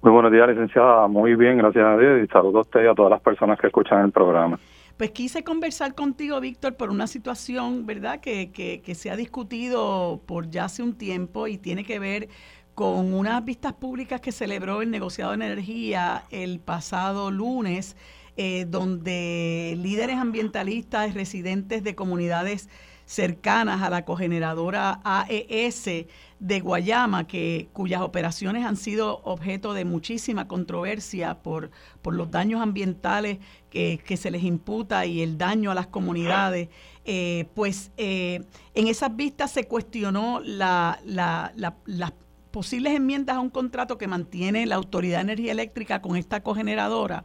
Muy buenos días, licenciada. Muy bien, gracias a Dios. Y saludo a usted y a todas las personas que escuchan el programa. Pues quise conversar contigo, Víctor, por una situación, ¿verdad?, que, que, se ha discutido por ya hace un tiempo y tiene que ver con unas vistas públicas que celebró el negociado de energía el pasado lunes, eh, donde líderes ambientalistas residentes de comunidades cercanas a la cogeneradora AES de Guayama, que, cuyas operaciones han sido objeto de muchísima controversia por, por los daños ambientales que, se les imputa y el daño a las comunidades, eh, pues eh, en esas vistas se cuestionó la, la, las posibles enmiendas a un contrato que mantiene la Autoridad de Energía Eléctrica con esta cogeneradora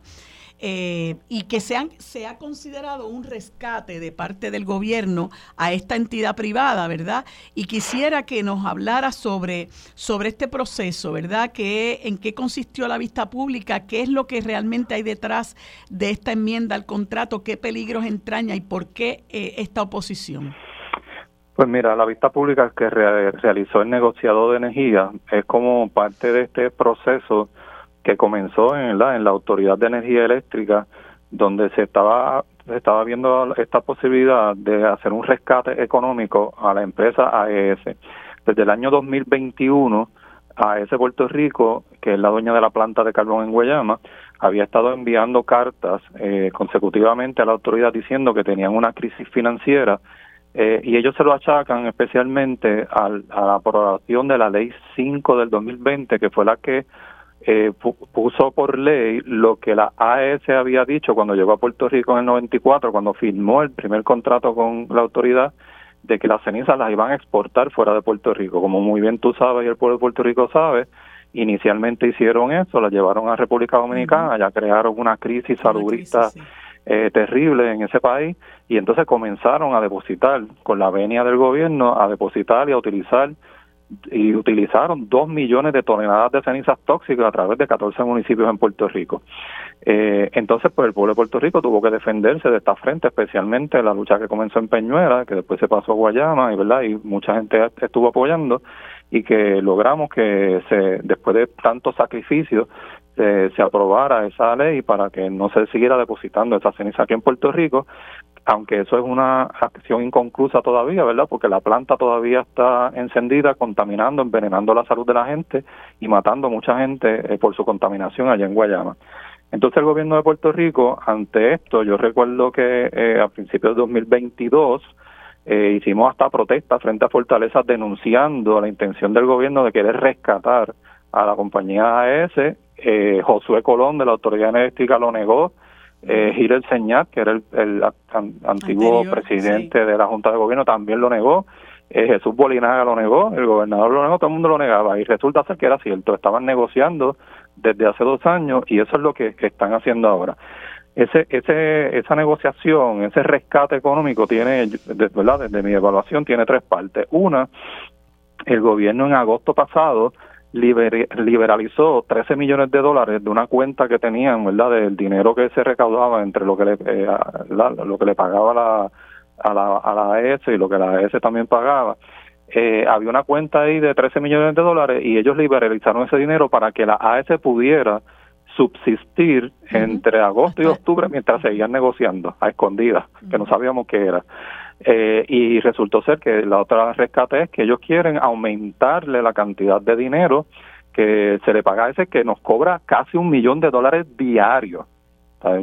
eh, y que se, se ha considerado un rescate de parte del gobierno a esta entidad privada, ¿verdad? Y quisiera que nos hablara sobre, sobre este proceso, ¿verdad? Que, ¿En qué consistió la vista pública? ¿Qué es lo que realmente hay detrás de esta enmienda al contrato? ¿Qué peligros entraña y por qué eh, esta oposición? Pues mira, la vista pública que realizó el negociador de energía es como parte de este proceso que comenzó en la, en la Autoridad de Energía Eléctrica, donde se estaba, se estaba viendo esta posibilidad de hacer un rescate económico a la empresa AES. Desde el año 2021, AES Puerto Rico, que es la dueña de la planta de carbón en Guayama, había estado enviando cartas eh, consecutivamente a la autoridad diciendo que tenían una crisis financiera eh, y ellos se lo achacan especialmente al, a la aprobación de la ley 5 del 2020, que fue la que eh, puso por ley lo que la AES había dicho cuando llegó a Puerto Rico en el 94, cuando firmó el primer contrato con la autoridad, de que las cenizas las iban a exportar fuera de Puerto Rico. Como muy bien tú sabes y el pueblo de Puerto Rico sabe, inicialmente hicieron eso, la llevaron a República Dominicana, ya crearon una crisis salubrista eh, terrible en ese país y entonces comenzaron a depositar con la venia del gobierno, a depositar y a utilizar y utilizaron dos millones de toneladas de cenizas tóxicas a través de 14 municipios en Puerto Rico. Eh, entonces, pues el pueblo de Puerto Rico tuvo que defenderse de esta frente, especialmente la lucha que comenzó en Peñuela, que después se pasó a Guayama, y verdad, y mucha gente estuvo apoyando, y que logramos que se, después de tantos sacrificios, se, aprobara esa ley para que no se siguiera depositando esa ceniza aquí en Puerto Rico, aunque eso es una acción inconclusa todavía, ¿verdad? Porque la planta todavía está encendida, contaminando, envenenando la salud de la gente y matando mucha gente eh, por su contaminación allá en Guayama. Entonces el gobierno de Puerto Rico, ante esto, yo recuerdo que eh, a principios de 2022 eh, hicimos hasta protestas frente a Fortaleza denunciando la intención del gobierno de querer rescatar a la compañía AES. Eh, Josué Colón de la Autoridad Energética lo negó eh, Gilles Señat, que era el, antiguo presidente de la Junta de Gobierno, también lo negó. Eh, Jesús Bolinaga lo negó, el gobernador lo negó, todo el mundo lo negaba. Y resulta ser que era cierto, estaban negociando desde hace dos años y eso es lo que, están haciendo ahora. Ese, ese, esa negociación, ese rescate económico tiene, ¿verdad? desde mi evaluación, tiene tres partes. Una, el gobierno en agosto pasado liberalizó 13 millones de dólares de una cuenta que tenían, ¿verdad? Del dinero que se recaudaba entre lo que le, eh, lo que le pagaba la, a la, a la AES y lo que la AES también pagaba. Eh, había una cuenta ahí de 13 millones de dólares y ellos liberalizaron ese dinero para que la AES pudiera subsistir entre agosto y octubre mientras seguían negociando a escondidas, que no sabíamos qué era. Eh, y resultó ser que la otra rescate es que ellos quieren aumentarle la cantidad de dinero que se le paga a ese que nos cobra casi un millón de dólares diarios.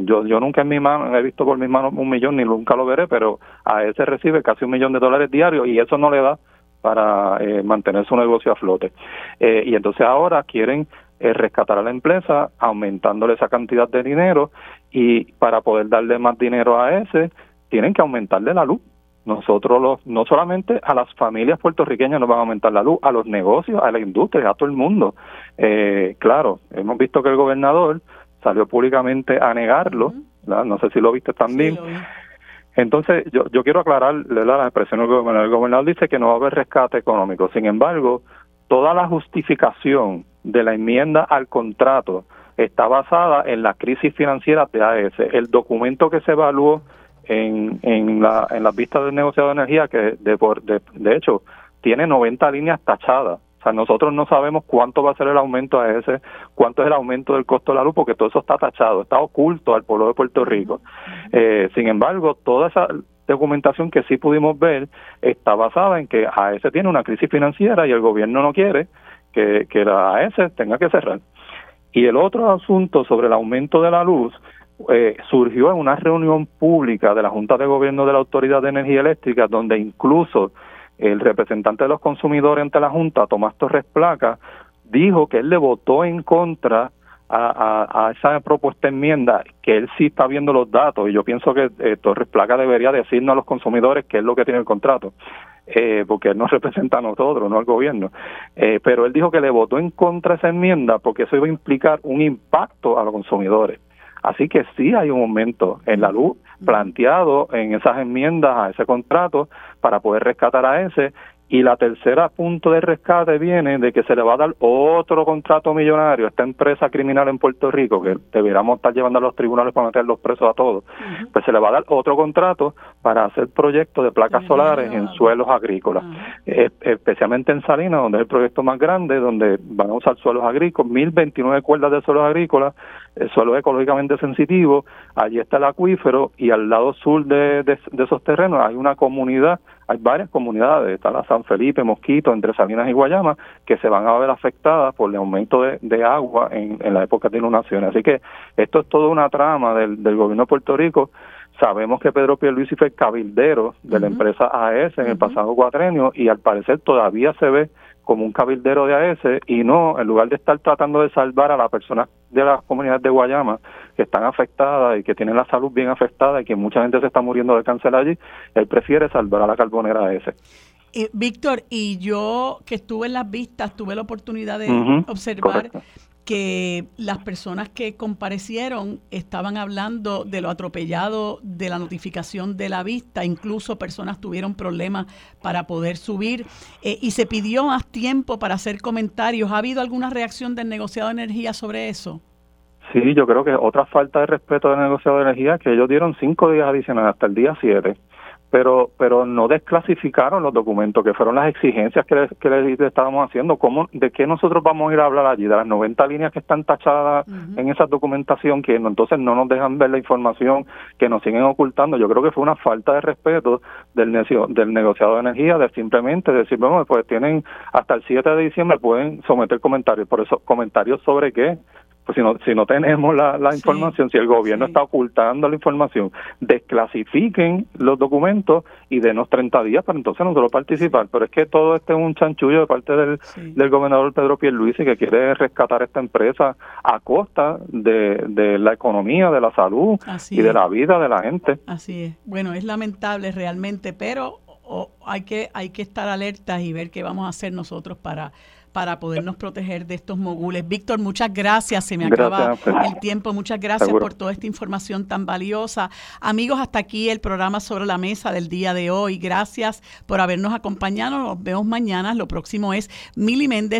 Yo, yo nunca en mi mano he visto por mis manos un millón ni nunca lo veré, pero a ese recibe casi un millón de dólares diarios y eso no le da para eh, mantener su negocio a flote. Eh, y entonces ahora quieren es rescatar a la empresa aumentándole esa cantidad de dinero y para poder darle más dinero a ese tienen que aumentarle la luz. Nosotros los, no solamente a las familias puertorriqueñas nos van a aumentar la luz, a los negocios, a la industria, a todo el mundo. Eh, claro, hemos visto que el gobernador salió públicamente a negarlo, no sé si lo viste también. Entonces, yo, yo quiero aclarar la expresión del gobernador. El gobernador dice que no va a haber rescate económico. Sin embargo, toda la justificación de la enmienda al contrato está basada en la crisis financiera de AES. El documento que se evaluó en, en, la, en las vistas del negociado de energía, que de, de, de hecho tiene 90 líneas tachadas. O sea, nosotros no sabemos cuánto va a ser el aumento a ese, cuánto es el aumento del costo de la luz, porque todo eso está tachado, está oculto al pueblo de Puerto Rico. Eh, sin embargo, toda esa documentación que sí pudimos ver está basada en que AES tiene una crisis financiera y el gobierno no quiere que, que la AES tenga que cerrar. Y el otro asunto sobre el aumento de la luz eh, surgió en una reunión pública de la Junta de Gobierno de la Autoridad de Energía Eléctrica, donde incluso el representante de los consumidores ante la Junta, Tomás Torres Placa, dijo que él le votó en contra a, esa propuesta enmienda, que él sí está viendo los datos, y yo pienso que eh, Torres Placa debería decirnos a los consumidores qué es lo que tiene el contrato, eh, porque él nos representa a nosotros, no al gobierno. Eh, pero él dijo que le votó en contra esa enmienda porque eso iba a implicar un impacto a los consumidores. Así que sí hay un aumento en la luz planteado en esas enmiendas a ese contrato para poder rescatar a ese y la tercera punto de rescate viene de que se le va a dar otro contrato millonario a esta empresa criminal en Puerto Rico, que deberíamos estar llevando a los tribunales para meter los presos a todos, pues se le va a dar otro contrato para hacer proyectos de placas solares en suelos agrícolas, especialmente en Salinas, donde es el proyecto más grande, donde van a usar suelos agrícolas, 1029 cuerdas de suelos agrícolas, el suelo ecológicamente sensitivo, allí está el acuífero y al lado sur de, de esos terrenos hay una comunidad hay varias comunidades, está la San Felipe, Mosquito, entre Salinas y Guayama, que se van a ver afectadas por el aumento de, agua en, la época de inundaciones. Así que esto es toda una trama del, del gobierno de Puerto Rico. Sabemos que Pedro Pierluisi fue cabildero de la empresa AES en el pasado cuatrenio y al parecer todavía se ve como un cabildero de AES y no, en lugar de estar tratando de salvar a las personas de las comunidades de Guayama que están afectadas y que tienen la salud bien afectada y que mucha gente se está muriendo de cáncer allí, él prefiere salvar a la carbonera AES. Eh, Víctor, y yo que estuve en las vistas, tuve la oportunidad de observar que las personas que comparecieron estaban hablando de lo atropellado de la notificación de la vista, incluso personas tuvieron problemas para poder subir eh, y se pidió más tiempo para hacer comentarios. ¿Ha habido alguna reacción del negociado de energía sobre eso? Sí, yo creo que otra falta de respeto del negociado de energía que ellos dieron cinco días adicionales hasta el día 7 pero pero no desclasificaron los documentos, que fueron las exigencias que les, que estábamos haciendo. ¿Cómo, ¿De qué nosotros vamos a ir a hablar allí? De las 90 líneas que están tachadas en esa documentación, que entonces no nos dejan ver la información, que nos siguen ocultando. Yo creo que fue una falta de respeto del, necio, del negociado de energía, de simplemente decir, bueno, pues tienen hasta el 7 de diciembre, pueden someter comentarios. Por eso, ¿comentarios sobre qué? Pues si no, si no tenemos la, información, si el gobierno está ocultando la información, desclasifiquen los documentos y denos 30 días para entonces nosotros participar. Pero es que todo este es un chanchullo de parte del, del gobernador Pedro Pierluisi que quiere rescatar esta empresa a costa de, de la economía, de la salud y de la vida de la gente. Así es. Bueno, es lamentable realmente, pero hay que hay que estar alertas y ver qué vamos a hacer nosotros para para podernos proteger de estos mogules. Víctor, muchas gracias. Se me acaba el tiempo. Muchas gracias por toda esta información tan valiosa. Amigos, hasta aquí el programa sobre la mesa del día de hoy. Gracias por habernos acompañado. Nos vemos mañana. Lo próximo es Mili Méndez